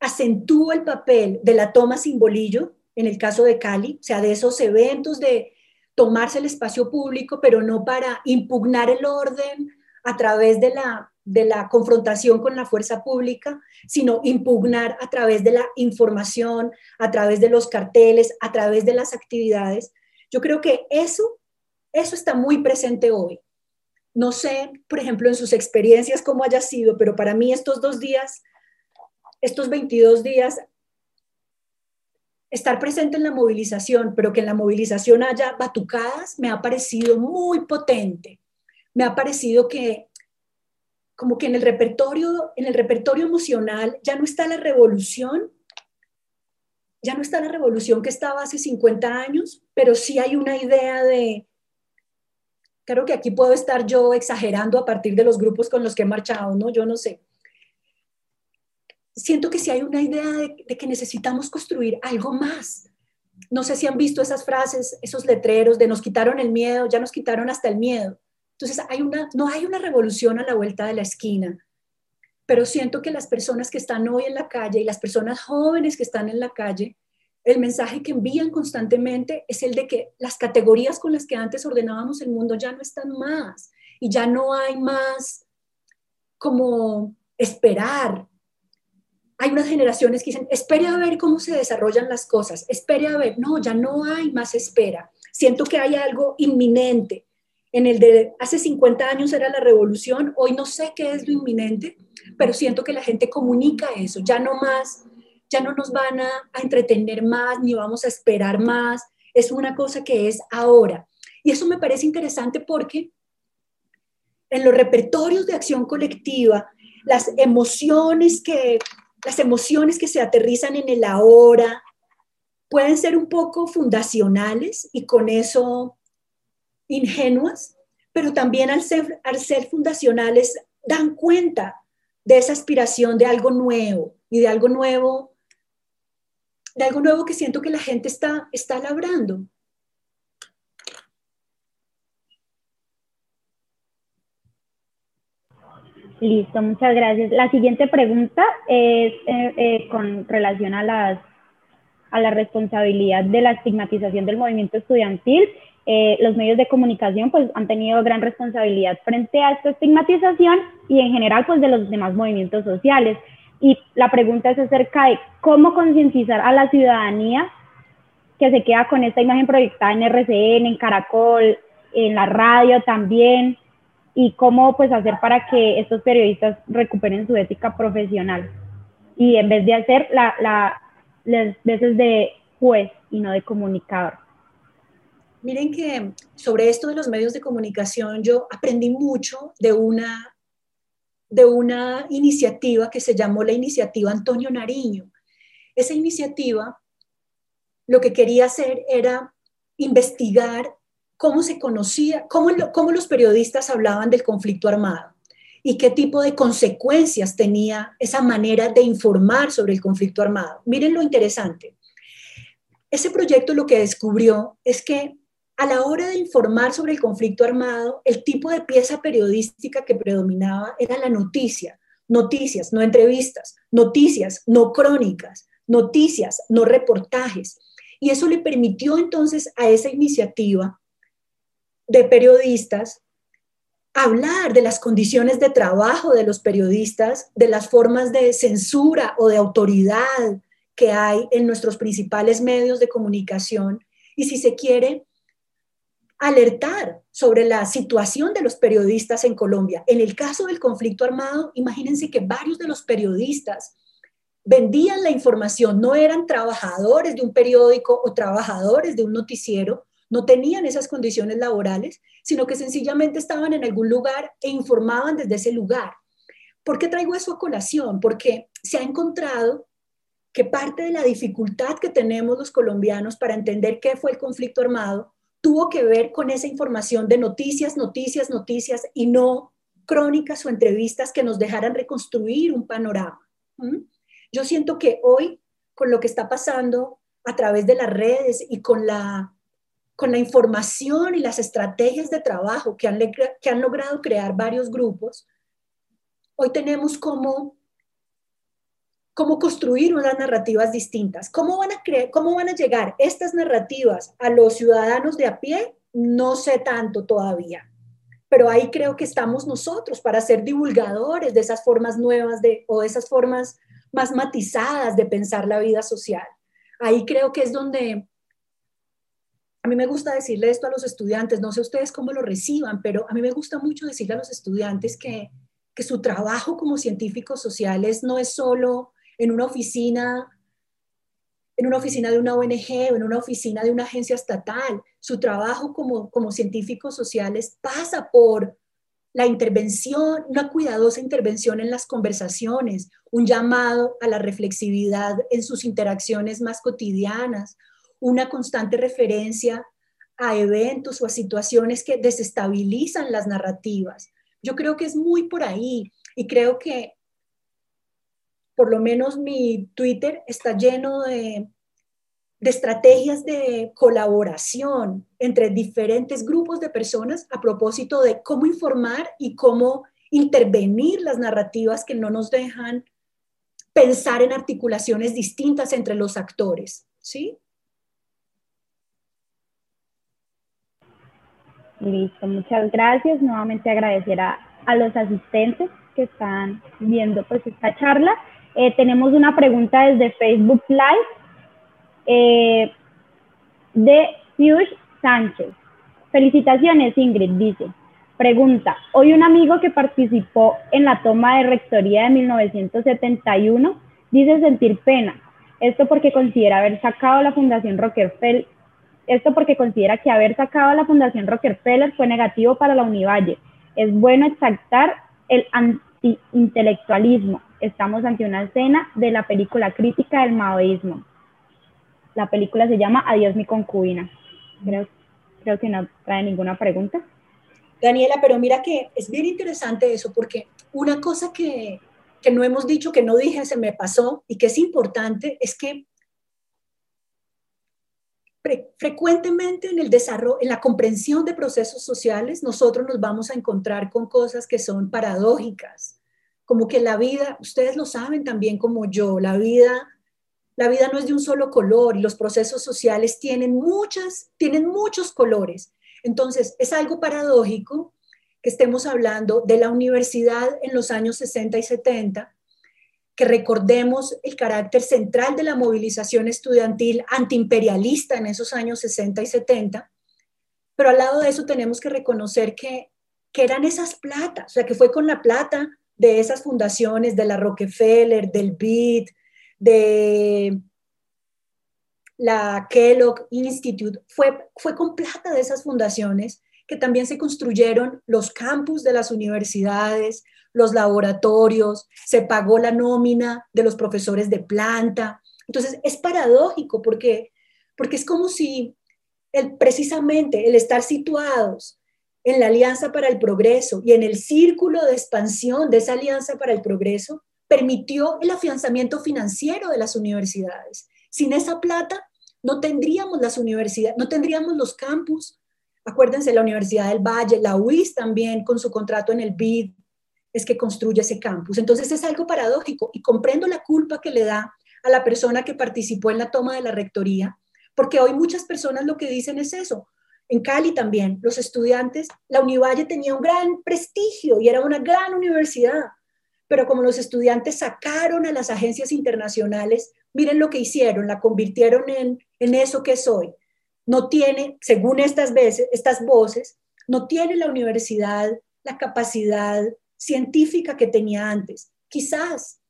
acentúo el papel de la toma simbolillo, en el caso de Cali, o sea, de esos eventos de tomarse el espacio público, pero no para impugnar el orden a través de la, de la confrontación con la fuerza pública, sino impugnar a través de la información, a través de los carteles, a través de las actividades. Yo creo que eso, eso está muy presente hoy. No sé, por ejemplo, en sus experiencias cómo haya sido, pero para mí estos dos días, estos 22 días estar presente en la movilización, pero que en la movilización haya batucadas, me ha parecido muy potente. Me ha parecido que como que en el repertorio, en el repertorio emocional ya no está la revolución, ya no está la revolución que estaba hace 50 años, pero sí hay una idea de, creo que aquí puedo estar yo exagerando a partir de los grupos con los que he marchado, ¿no? Yo no sé, siento que si hay una idea de, que necesitamos construir algo más. No sé si han visto esas frases, esos letreros de nos quitaron el miedo, ya nos quitaron hasta el miedo. Entonces, no hay una revolución a la vuelta de la esquina, pero siento que las personas que están hoy en la calle y las personas jóvenes que están en la calle, el mensaje que envían constantemente es el de que las categorías con las que antes ordenábamos el mundo ya no están más y ya no hay más como esperar, hay unas generaciones que dicen, espere a ver cómo se desarrollan las cosas, espere a ver, no, ya no hay más espera. Siento que hay algo inminente. En el de hace 50 años era la revolución, hoy no sé qué es lo inminente, pero siento que la gente comunica eso, ya no más, ya no nos van a, a entretener más, ni vamos a esperar más, es una cosa que es ahora. Y eso me parece interesante porque en los repertorios de acción colectiva, las emociones que las emociones que se aterrizan en el ahora pueden ser un poco fundacionales y con eso ingenuas, pero también al ser, al ser fundacionales dan cuenta de esa aspiración de algo nuevo y de algo nuevo, de algo nuevo que siento que la gente está, está labrando. Listo, muchas gracias. La siguiente pregunta es eh, eh, con relación a, las, a la responsabilidad de la estigmatización del movimiento estudiantil. Eh, los medios de comunicación pues, han tenido gran responsabilidad frente a esta estigmatización y en general pues, de los demás movimientos sociales. Y la pregunta es acerca de cómo concientizar a la ciudadanía que se queda con esta imagen proyectada en RCN, en Caracol, en la radio también, y cómo pues hacer para que estos periodistas recuperen su ética profesional y en vez de hacer la, la, las veces de juez y no de comunicador. Miren que sobre esto de los medios de comunicación yo aprendí mucho de una, de una iniciativa que se llamó la iniciativa Antonio Nariño. Esa iniciativa lo que quería hacer era investigar cómo se conocía, cómo, cómo los periodistas hablaban del conflicto armado y qué tipo de consecuencias tenía esa manera de informar sobre el conflicto armado. Miren lo interesante. Ese proyecto lo que descubrió es que a la hora de informar sobre el conflicto armado, el tipo de pieza periodística que predominaba era la noticia. Noticias, no entrevistas, noticias, no crónicas, noticias, no reportajes. Y eso le permitió entonces a esa iniciativa de periodistas, hablar de las condiciones de trabajo de los periodistas, de las formas de censura o de autoridad que hay en nuestros principales medios de comunicación y si se quiere alertar sobre la situación de los periodistas en Colombia. En el caso del conflicto armado, imagínense que varios de los periodistas vendían la información, no eran trabajadores de un periódico o trabajadores de un noticiero, no tenían esas condiciones laborales, sino que sencillamente estaban en algún lugar e informaban desde ese lugar. ¿Por qué traigo eso a colación? Porque se ha encontrado que parte de la dificultad que tenemos los colombianos para entender qué fue el conflicto armado tuvo que ver con esa información de noticias, noticias, noticias y no crónicas o entrevistas que nos dejaran reconstruir un panorama. Yo siento que hoy, con lo que está pasando a través de las redes y con la, con la información y las estrategias de trabajo que han, que han logrado crear varios grupos, hoy tenemos como cómo construir unas narrativas distintas. ¿Cómo van, a creer, ¿Cómo van a llegar estas narrativas a los ciudadanos de a pie? No sé tanto todavía, pero ahí creo que estamos nosotros para ser divulgadores de esas formas nuevas de, o de esas formas más matizadas de pensar la vida social. Ahí creo que es donde a mí me gusta decirle esto a los estudiantes, no sé ustedes cómo lo reciban, pero a mí me gusta mucho decirle a los estudiantes que, que su trabajo como científicos sociales no es solo en una oficina, en una oficina de una ONG o en una oficina de una agencia estatal. Su trabajo como, como científicos sociales pasa por la intervención, una cuidadosa intervención en las conversaciones, un llamado a la reflexividad en sus interacciones más cotidianas, una constante referencia a eventos o a situaciones que desestabilizan las narrativas. Yo creo que es muy por ahí y creo que por lo menos mi Twitter está lleno de, estrategias de colaboración entre diferentes grupos de personas a propósito de cómo informar y cómo intervenir las narrativas que no nos dejan pensar en articulaciones distintas entre los actores, ¿sí? Listo, muchas gracias. Nuevamente agradecer a, a los asistentes que están viendo pues esta charla eh, tenemos una pregunta desde Facebook Live eh, de Pius Sánchez. Felicitaciones, Ingrid, dice. Pregunta, hoy un amigo que participó en la toma de rectoría de 1971 dice sentir pena. Esto porque considera haber sacado la Fundación Rockefeller. Esto porque considera que haber sacado la Fundación Rockefeller fue negativo para la Univalle. Es bueno exaltar el anti-intelectualismo estamos ante una escena de la película crítica del maoísmo. La película se llama Adiós mi concubina. Creo, creo que no trae ninguna pregunta. Daniela, pero mira que es bien interesante eso, porque una cosa que, que no hemos dicho, que no dije, se me pasó y que es importante, es que frecuentemente en el desarrollo, en la comprensión de procesos sociales, nosotros nos vamos a encontrar con cosas que son paradójicas, como que la vida, ustedes lo saben también como yo, la vida, la vida no es de un solo color y los procesos sociales tienen muchas, tienen muchos colores. Entonces, es algo paradójico que estemos hablando de la universidad en los años 60 y 70, que recordemos el carácter central de la movilización estudiantil antiimperialista en esos años 60 y 70, pero al lado de eso tenemos que reconocer que, que eran esas platas, o sea, que fue con la plata de esas fundaciones, de la Rockefeller, del BID, de la Kellogg Institute, fue, fue con plata de esas fundaciones que también se construyeron los campus de las universidades, los laboratorios, se pagó la nómina de los profesores de planta. Entonces, es paradójico porque, porque es como si el, precisamente el estar situados en la Alianza para el Progreso y en el círculo de expansión de esa Alianza para el Progreso, permitió el afianzamiento financiero de las universidades. Sin esa plata, no tendríamos las universidades, no tendríamos los campus. Acuérdense, la Universidad del Valle, la UIS también, con su contrato en el BID, es que construye ese campus. Entonces es algo paradójico y comprendo la culpa que le da a la persona que participó en la toma de la rectoría, porque hoy muchas personas lo que dicen es eso, en Cali también, los estudiantes, la Univalle tenía un gran prestigio y era una gran universidad, pero como los estudiantes sacaron a las agencias internacionales, miren lo que hicieron, la convirtieron en, en eso que es hoy, no tiene, según estas veces, estas voces, no tiene la universidad la capacidad científica que tenía antes. Quizás,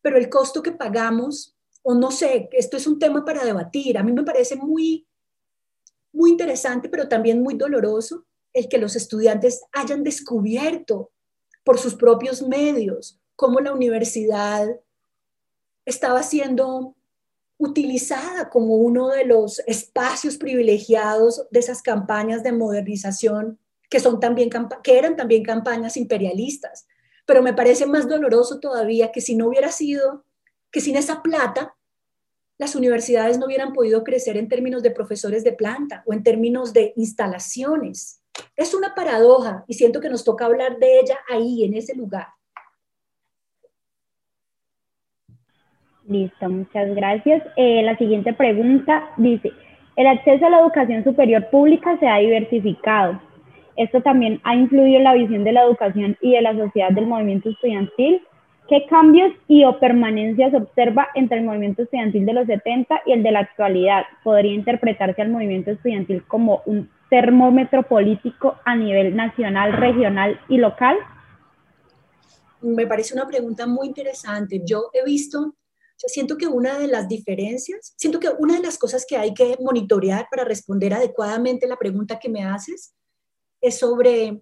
pero el costo que pagamos, o no sé, esto es un tema para debatir. A mí me parece muy, muy interesante, pero también muy doloroso el que los estudiantes hayan descubierto por sus propios medios cómo la universidad estaba siendo utilizada como uno de los espacios privilegiados de esas campañas de modernización que, son también, que eran también campañas imperialistas. Pero me parece más doloroso todavía que si no hubiera sido, que sin esa plata, las universidades no hubieran podido crecer en términos de profesores de planta o en términos de instalaciones. Es una paradoja y siento que nos toca hablar de ella ahí, en ese lugar. Listo, muchas gracias. Eh, la siguiente pregunta dice, el acceso a la educación superior pública se ha diversificado. Esto también ha influido en la visión de la educación y de la sociedad del movimiento estudiantil. ¿Qué cambios y o permanencias observa entre el movimiento estudiantil de los 70 y el de la actualidad? ¿Podría interpretarse al movimiento estudiantil como un termómetro político a nivel nacional, regional y local? Me parece una pregunta muy interesante. Yo he visto siento que una de las diferencias, siento que una de las cosas que hay que monitorear para responder adecuadamente la pregunta que me haces es sobre,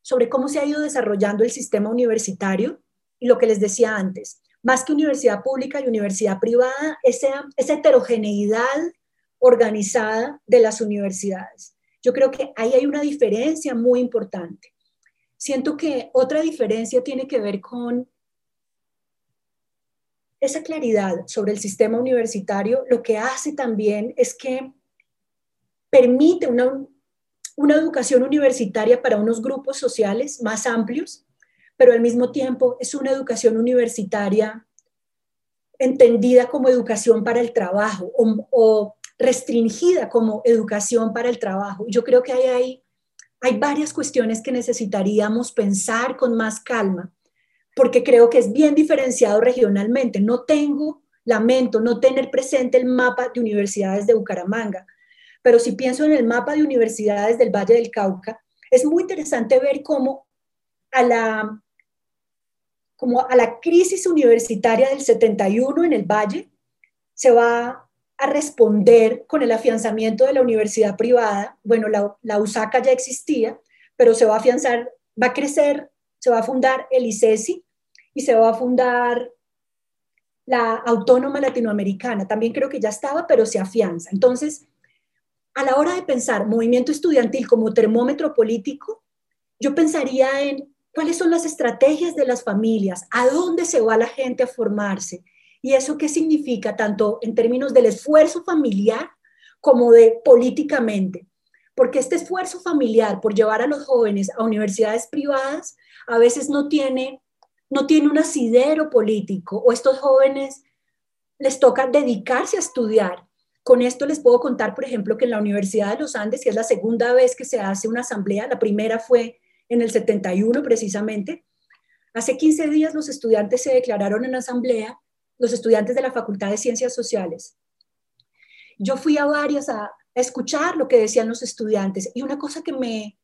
sobre cómo se ha ido desarrollando el sistema universitario y lo que les decía antes, más que universidad pública y universidad privada, esa, esa heterogeneidad organizada de las universidades. Yo creo que ahí hay una diferencia muy importante. Siento que otra diferencia tiene que ver con esa claridad sobre el sistema universitario lo que hace también es que permite una, una educación universitaria para unos grupos sociales más amplios, pero al mismo tiempo es una educación universitaria entendida como educación para el trabajo o, restringida como educación para el trabajo. Yo creo que hay, hay varias cuestiones que necesitaríamos pensar con más calma porque creo que es bien diferenciado regionalmente. No tengo, lamento, no tener presente el mapa de universidades de Bucaramanga, pero si pienso en el mapa de universidades del Valle del Cauca, es muy interesante ver cómo a la, como a la crisis universitaria del 71 en el Valle se va a responder con el afianzamiento de la universidad privada. Bueno, la, la USACA ya existía, pero se va a afianzar, va a crecer, se va a fundar el ICESI, y se va a fundar la Autónoma Latinoamericana. También creo que ya estaba, pero se afianza. Entonces, a la hora de pensar movimiento estudiantil como termómetro político, yo pensaría en cuáles son las estrategias de las familias, a dónde se va la gente a formarse y eso qué significa tanto en términos del esfuerzo familiar como de políticamente. Porque este esfuerzo familiar por llevar a los jóvenes a universidades privadas a veces no tiene no tiene un asidero político o estos jóvenes les toca dedicarse a estudiar. Con esto les puedo contar, por ejemplo, que en la Universidad de los Andes, que es la segunda vez que se hace una asamblea, la primera fue en el 71 precisamente, hace 15 días los estudiantes se declararon en asamblea, los estudiantes de la Facultad de Ciencias Sociales. Yo fui a varias a, a escuchar lo que decían los estudiantes y una cosa que me,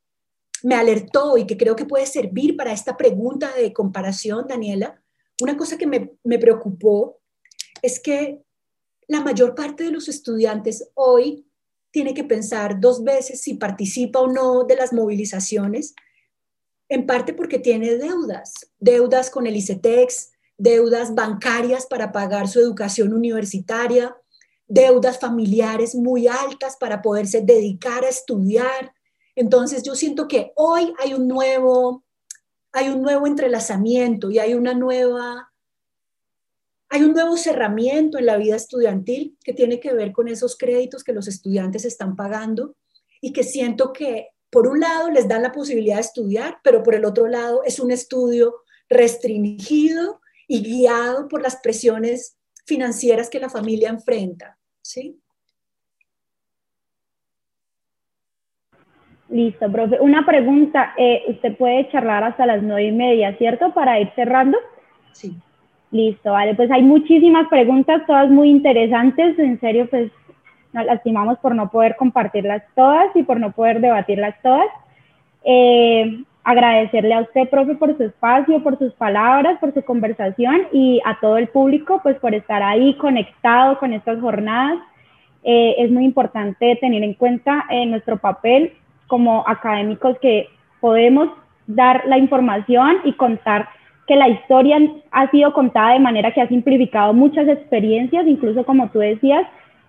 me alertó y que creo que puede servir para esta pregunta de comparación, Daniela, una cosa que me, me preocupó es que la mayor parte de los estudiantes hoy tiene que pensar dos veces si participa o no de las movilizaciones, en parte porque tiene deudas, deudas con el ICETEX, deudas bancarias para pagar su educación universitaria, deudas familiares muy altas para poderse dedicar a estudiar, entonces yo siento que hoy hay un nuevo, hay un nuevo entrelazamiento y hay una nueva, hay un nuevo cerramiento en la vida estudiantil que tiene que ver con esos créditos que los estudiantes están pagando y que siento que por un lado les dan la posibilidad de estudiar, pero por el otro lado es un estudio restringido y guiado por las presiones financieras que la familia enfrenta, ¿sí? Listo, profe. Una pregunta, eh, usted puede charlar hasta las nueve y media, ¿cierto? Para ir cerrando. Sí. Listo, vale. Pues hay muchísimas preguntas, todas muy interesantes. En serio, pues nos lastimamos por no poder compartirlas todas y por no poder debatirlas todas. Eh, agradecerle a usted, profe, por su espacio, por sus palabras, por su conversación y a todo el público, pues por estar ahí conectado con estas jornadas. Eh, es muy importante tener en cuenta eh, nuestro papel como académicos que podemos dar la información y contar que la historia ha sido contada de manera que ha simplificado muchas experiencias, incluso como tú decías,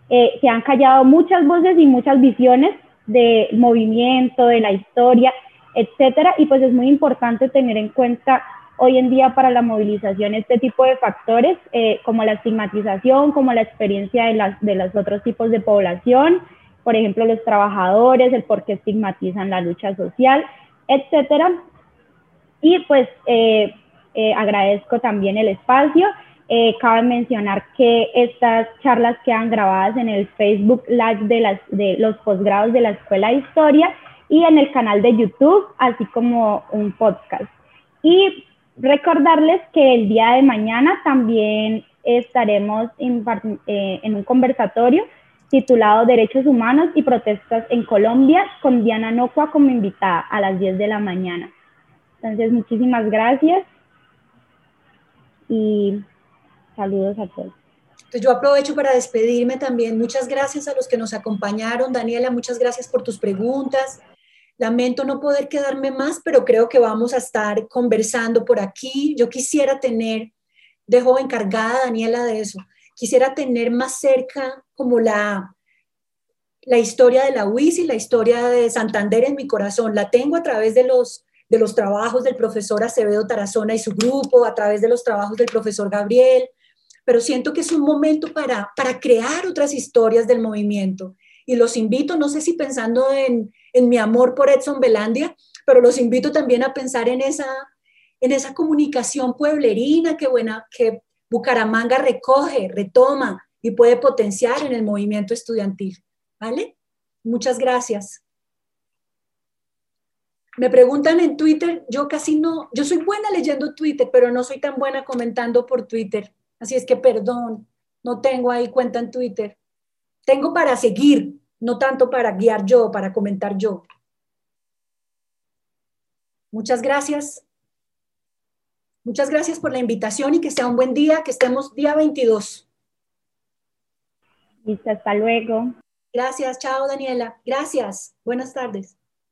eh, se han callado muchas voces y muchas visiones del movimiento, de la historia, etcétera, y pues es muy importante tener en cuenta hoy en día para la movilización este tipo de factores, eh, como la estigmatización, como la experiencia de, las, de los otros tipos de población, por ejemplo, los trabajadores, el por qué estigmatizan la lucha social, etcétera. Y pues eh, agradezco también el espacio. Cabe mencionar que estas charlas quedan grabadas en el Facebook Live de, las, de los posgrados de la Escuela de Historia y en el canal de YouTube, así como un podcast. Y recordarles que el día de mañana también estaremos en, eh, en un conversatorio titulado Derechos Humanos y Protestas en Colombia con Diana Nocua como invitada a las 10 de la mañana. Entonces, muchísimas gracias y saludos a todos. Entonces yo aprovecho para despedirme también. Muchas gracias a los que nos acompañaron. Daniela, muchas gracias por tus preguntas. Lamento no poder quedarme más, pero creo que vamos a estar conversando por aquí. Yo quisiera tener, dejo encargada Daniela de eso, quisiera tener más cerca como la, la historia de la UIS y la historia de Santander en mi corazón. La tengo a través de los, de los trabajos del profesor Acevedo Tarazona y su grupo, a través de los trabajos del profesor Gabriel, pero siento que es un momento para, para crear otras historias del movimiento. Y los invito, no sé si pensando en, en mi amor por Edson Belandia, pero los invito también a pensar en esa, en esa comunicación pueblerina que, buena, que Bucaramanga recoge, retoma y puede potenciar en el movimiento estudiantil. ¿Vale? Muchas gracias. Me preguntan en Twitter, yo casi no, yo soy buena leyendo Twitter, pero no soy tan buena comentando por Twitter. Así es que perdón, no tengo ahí cuenta en Twitter. Tengo para seguir, no tanto para guiar yo, para comentar yo. Muchas gracias. Muchas gracias por la invitación y que sea un buen día, que estemos día 22. Listo, hasta luego. Gracias, chao Daniela. Gracias. Buenas tardes.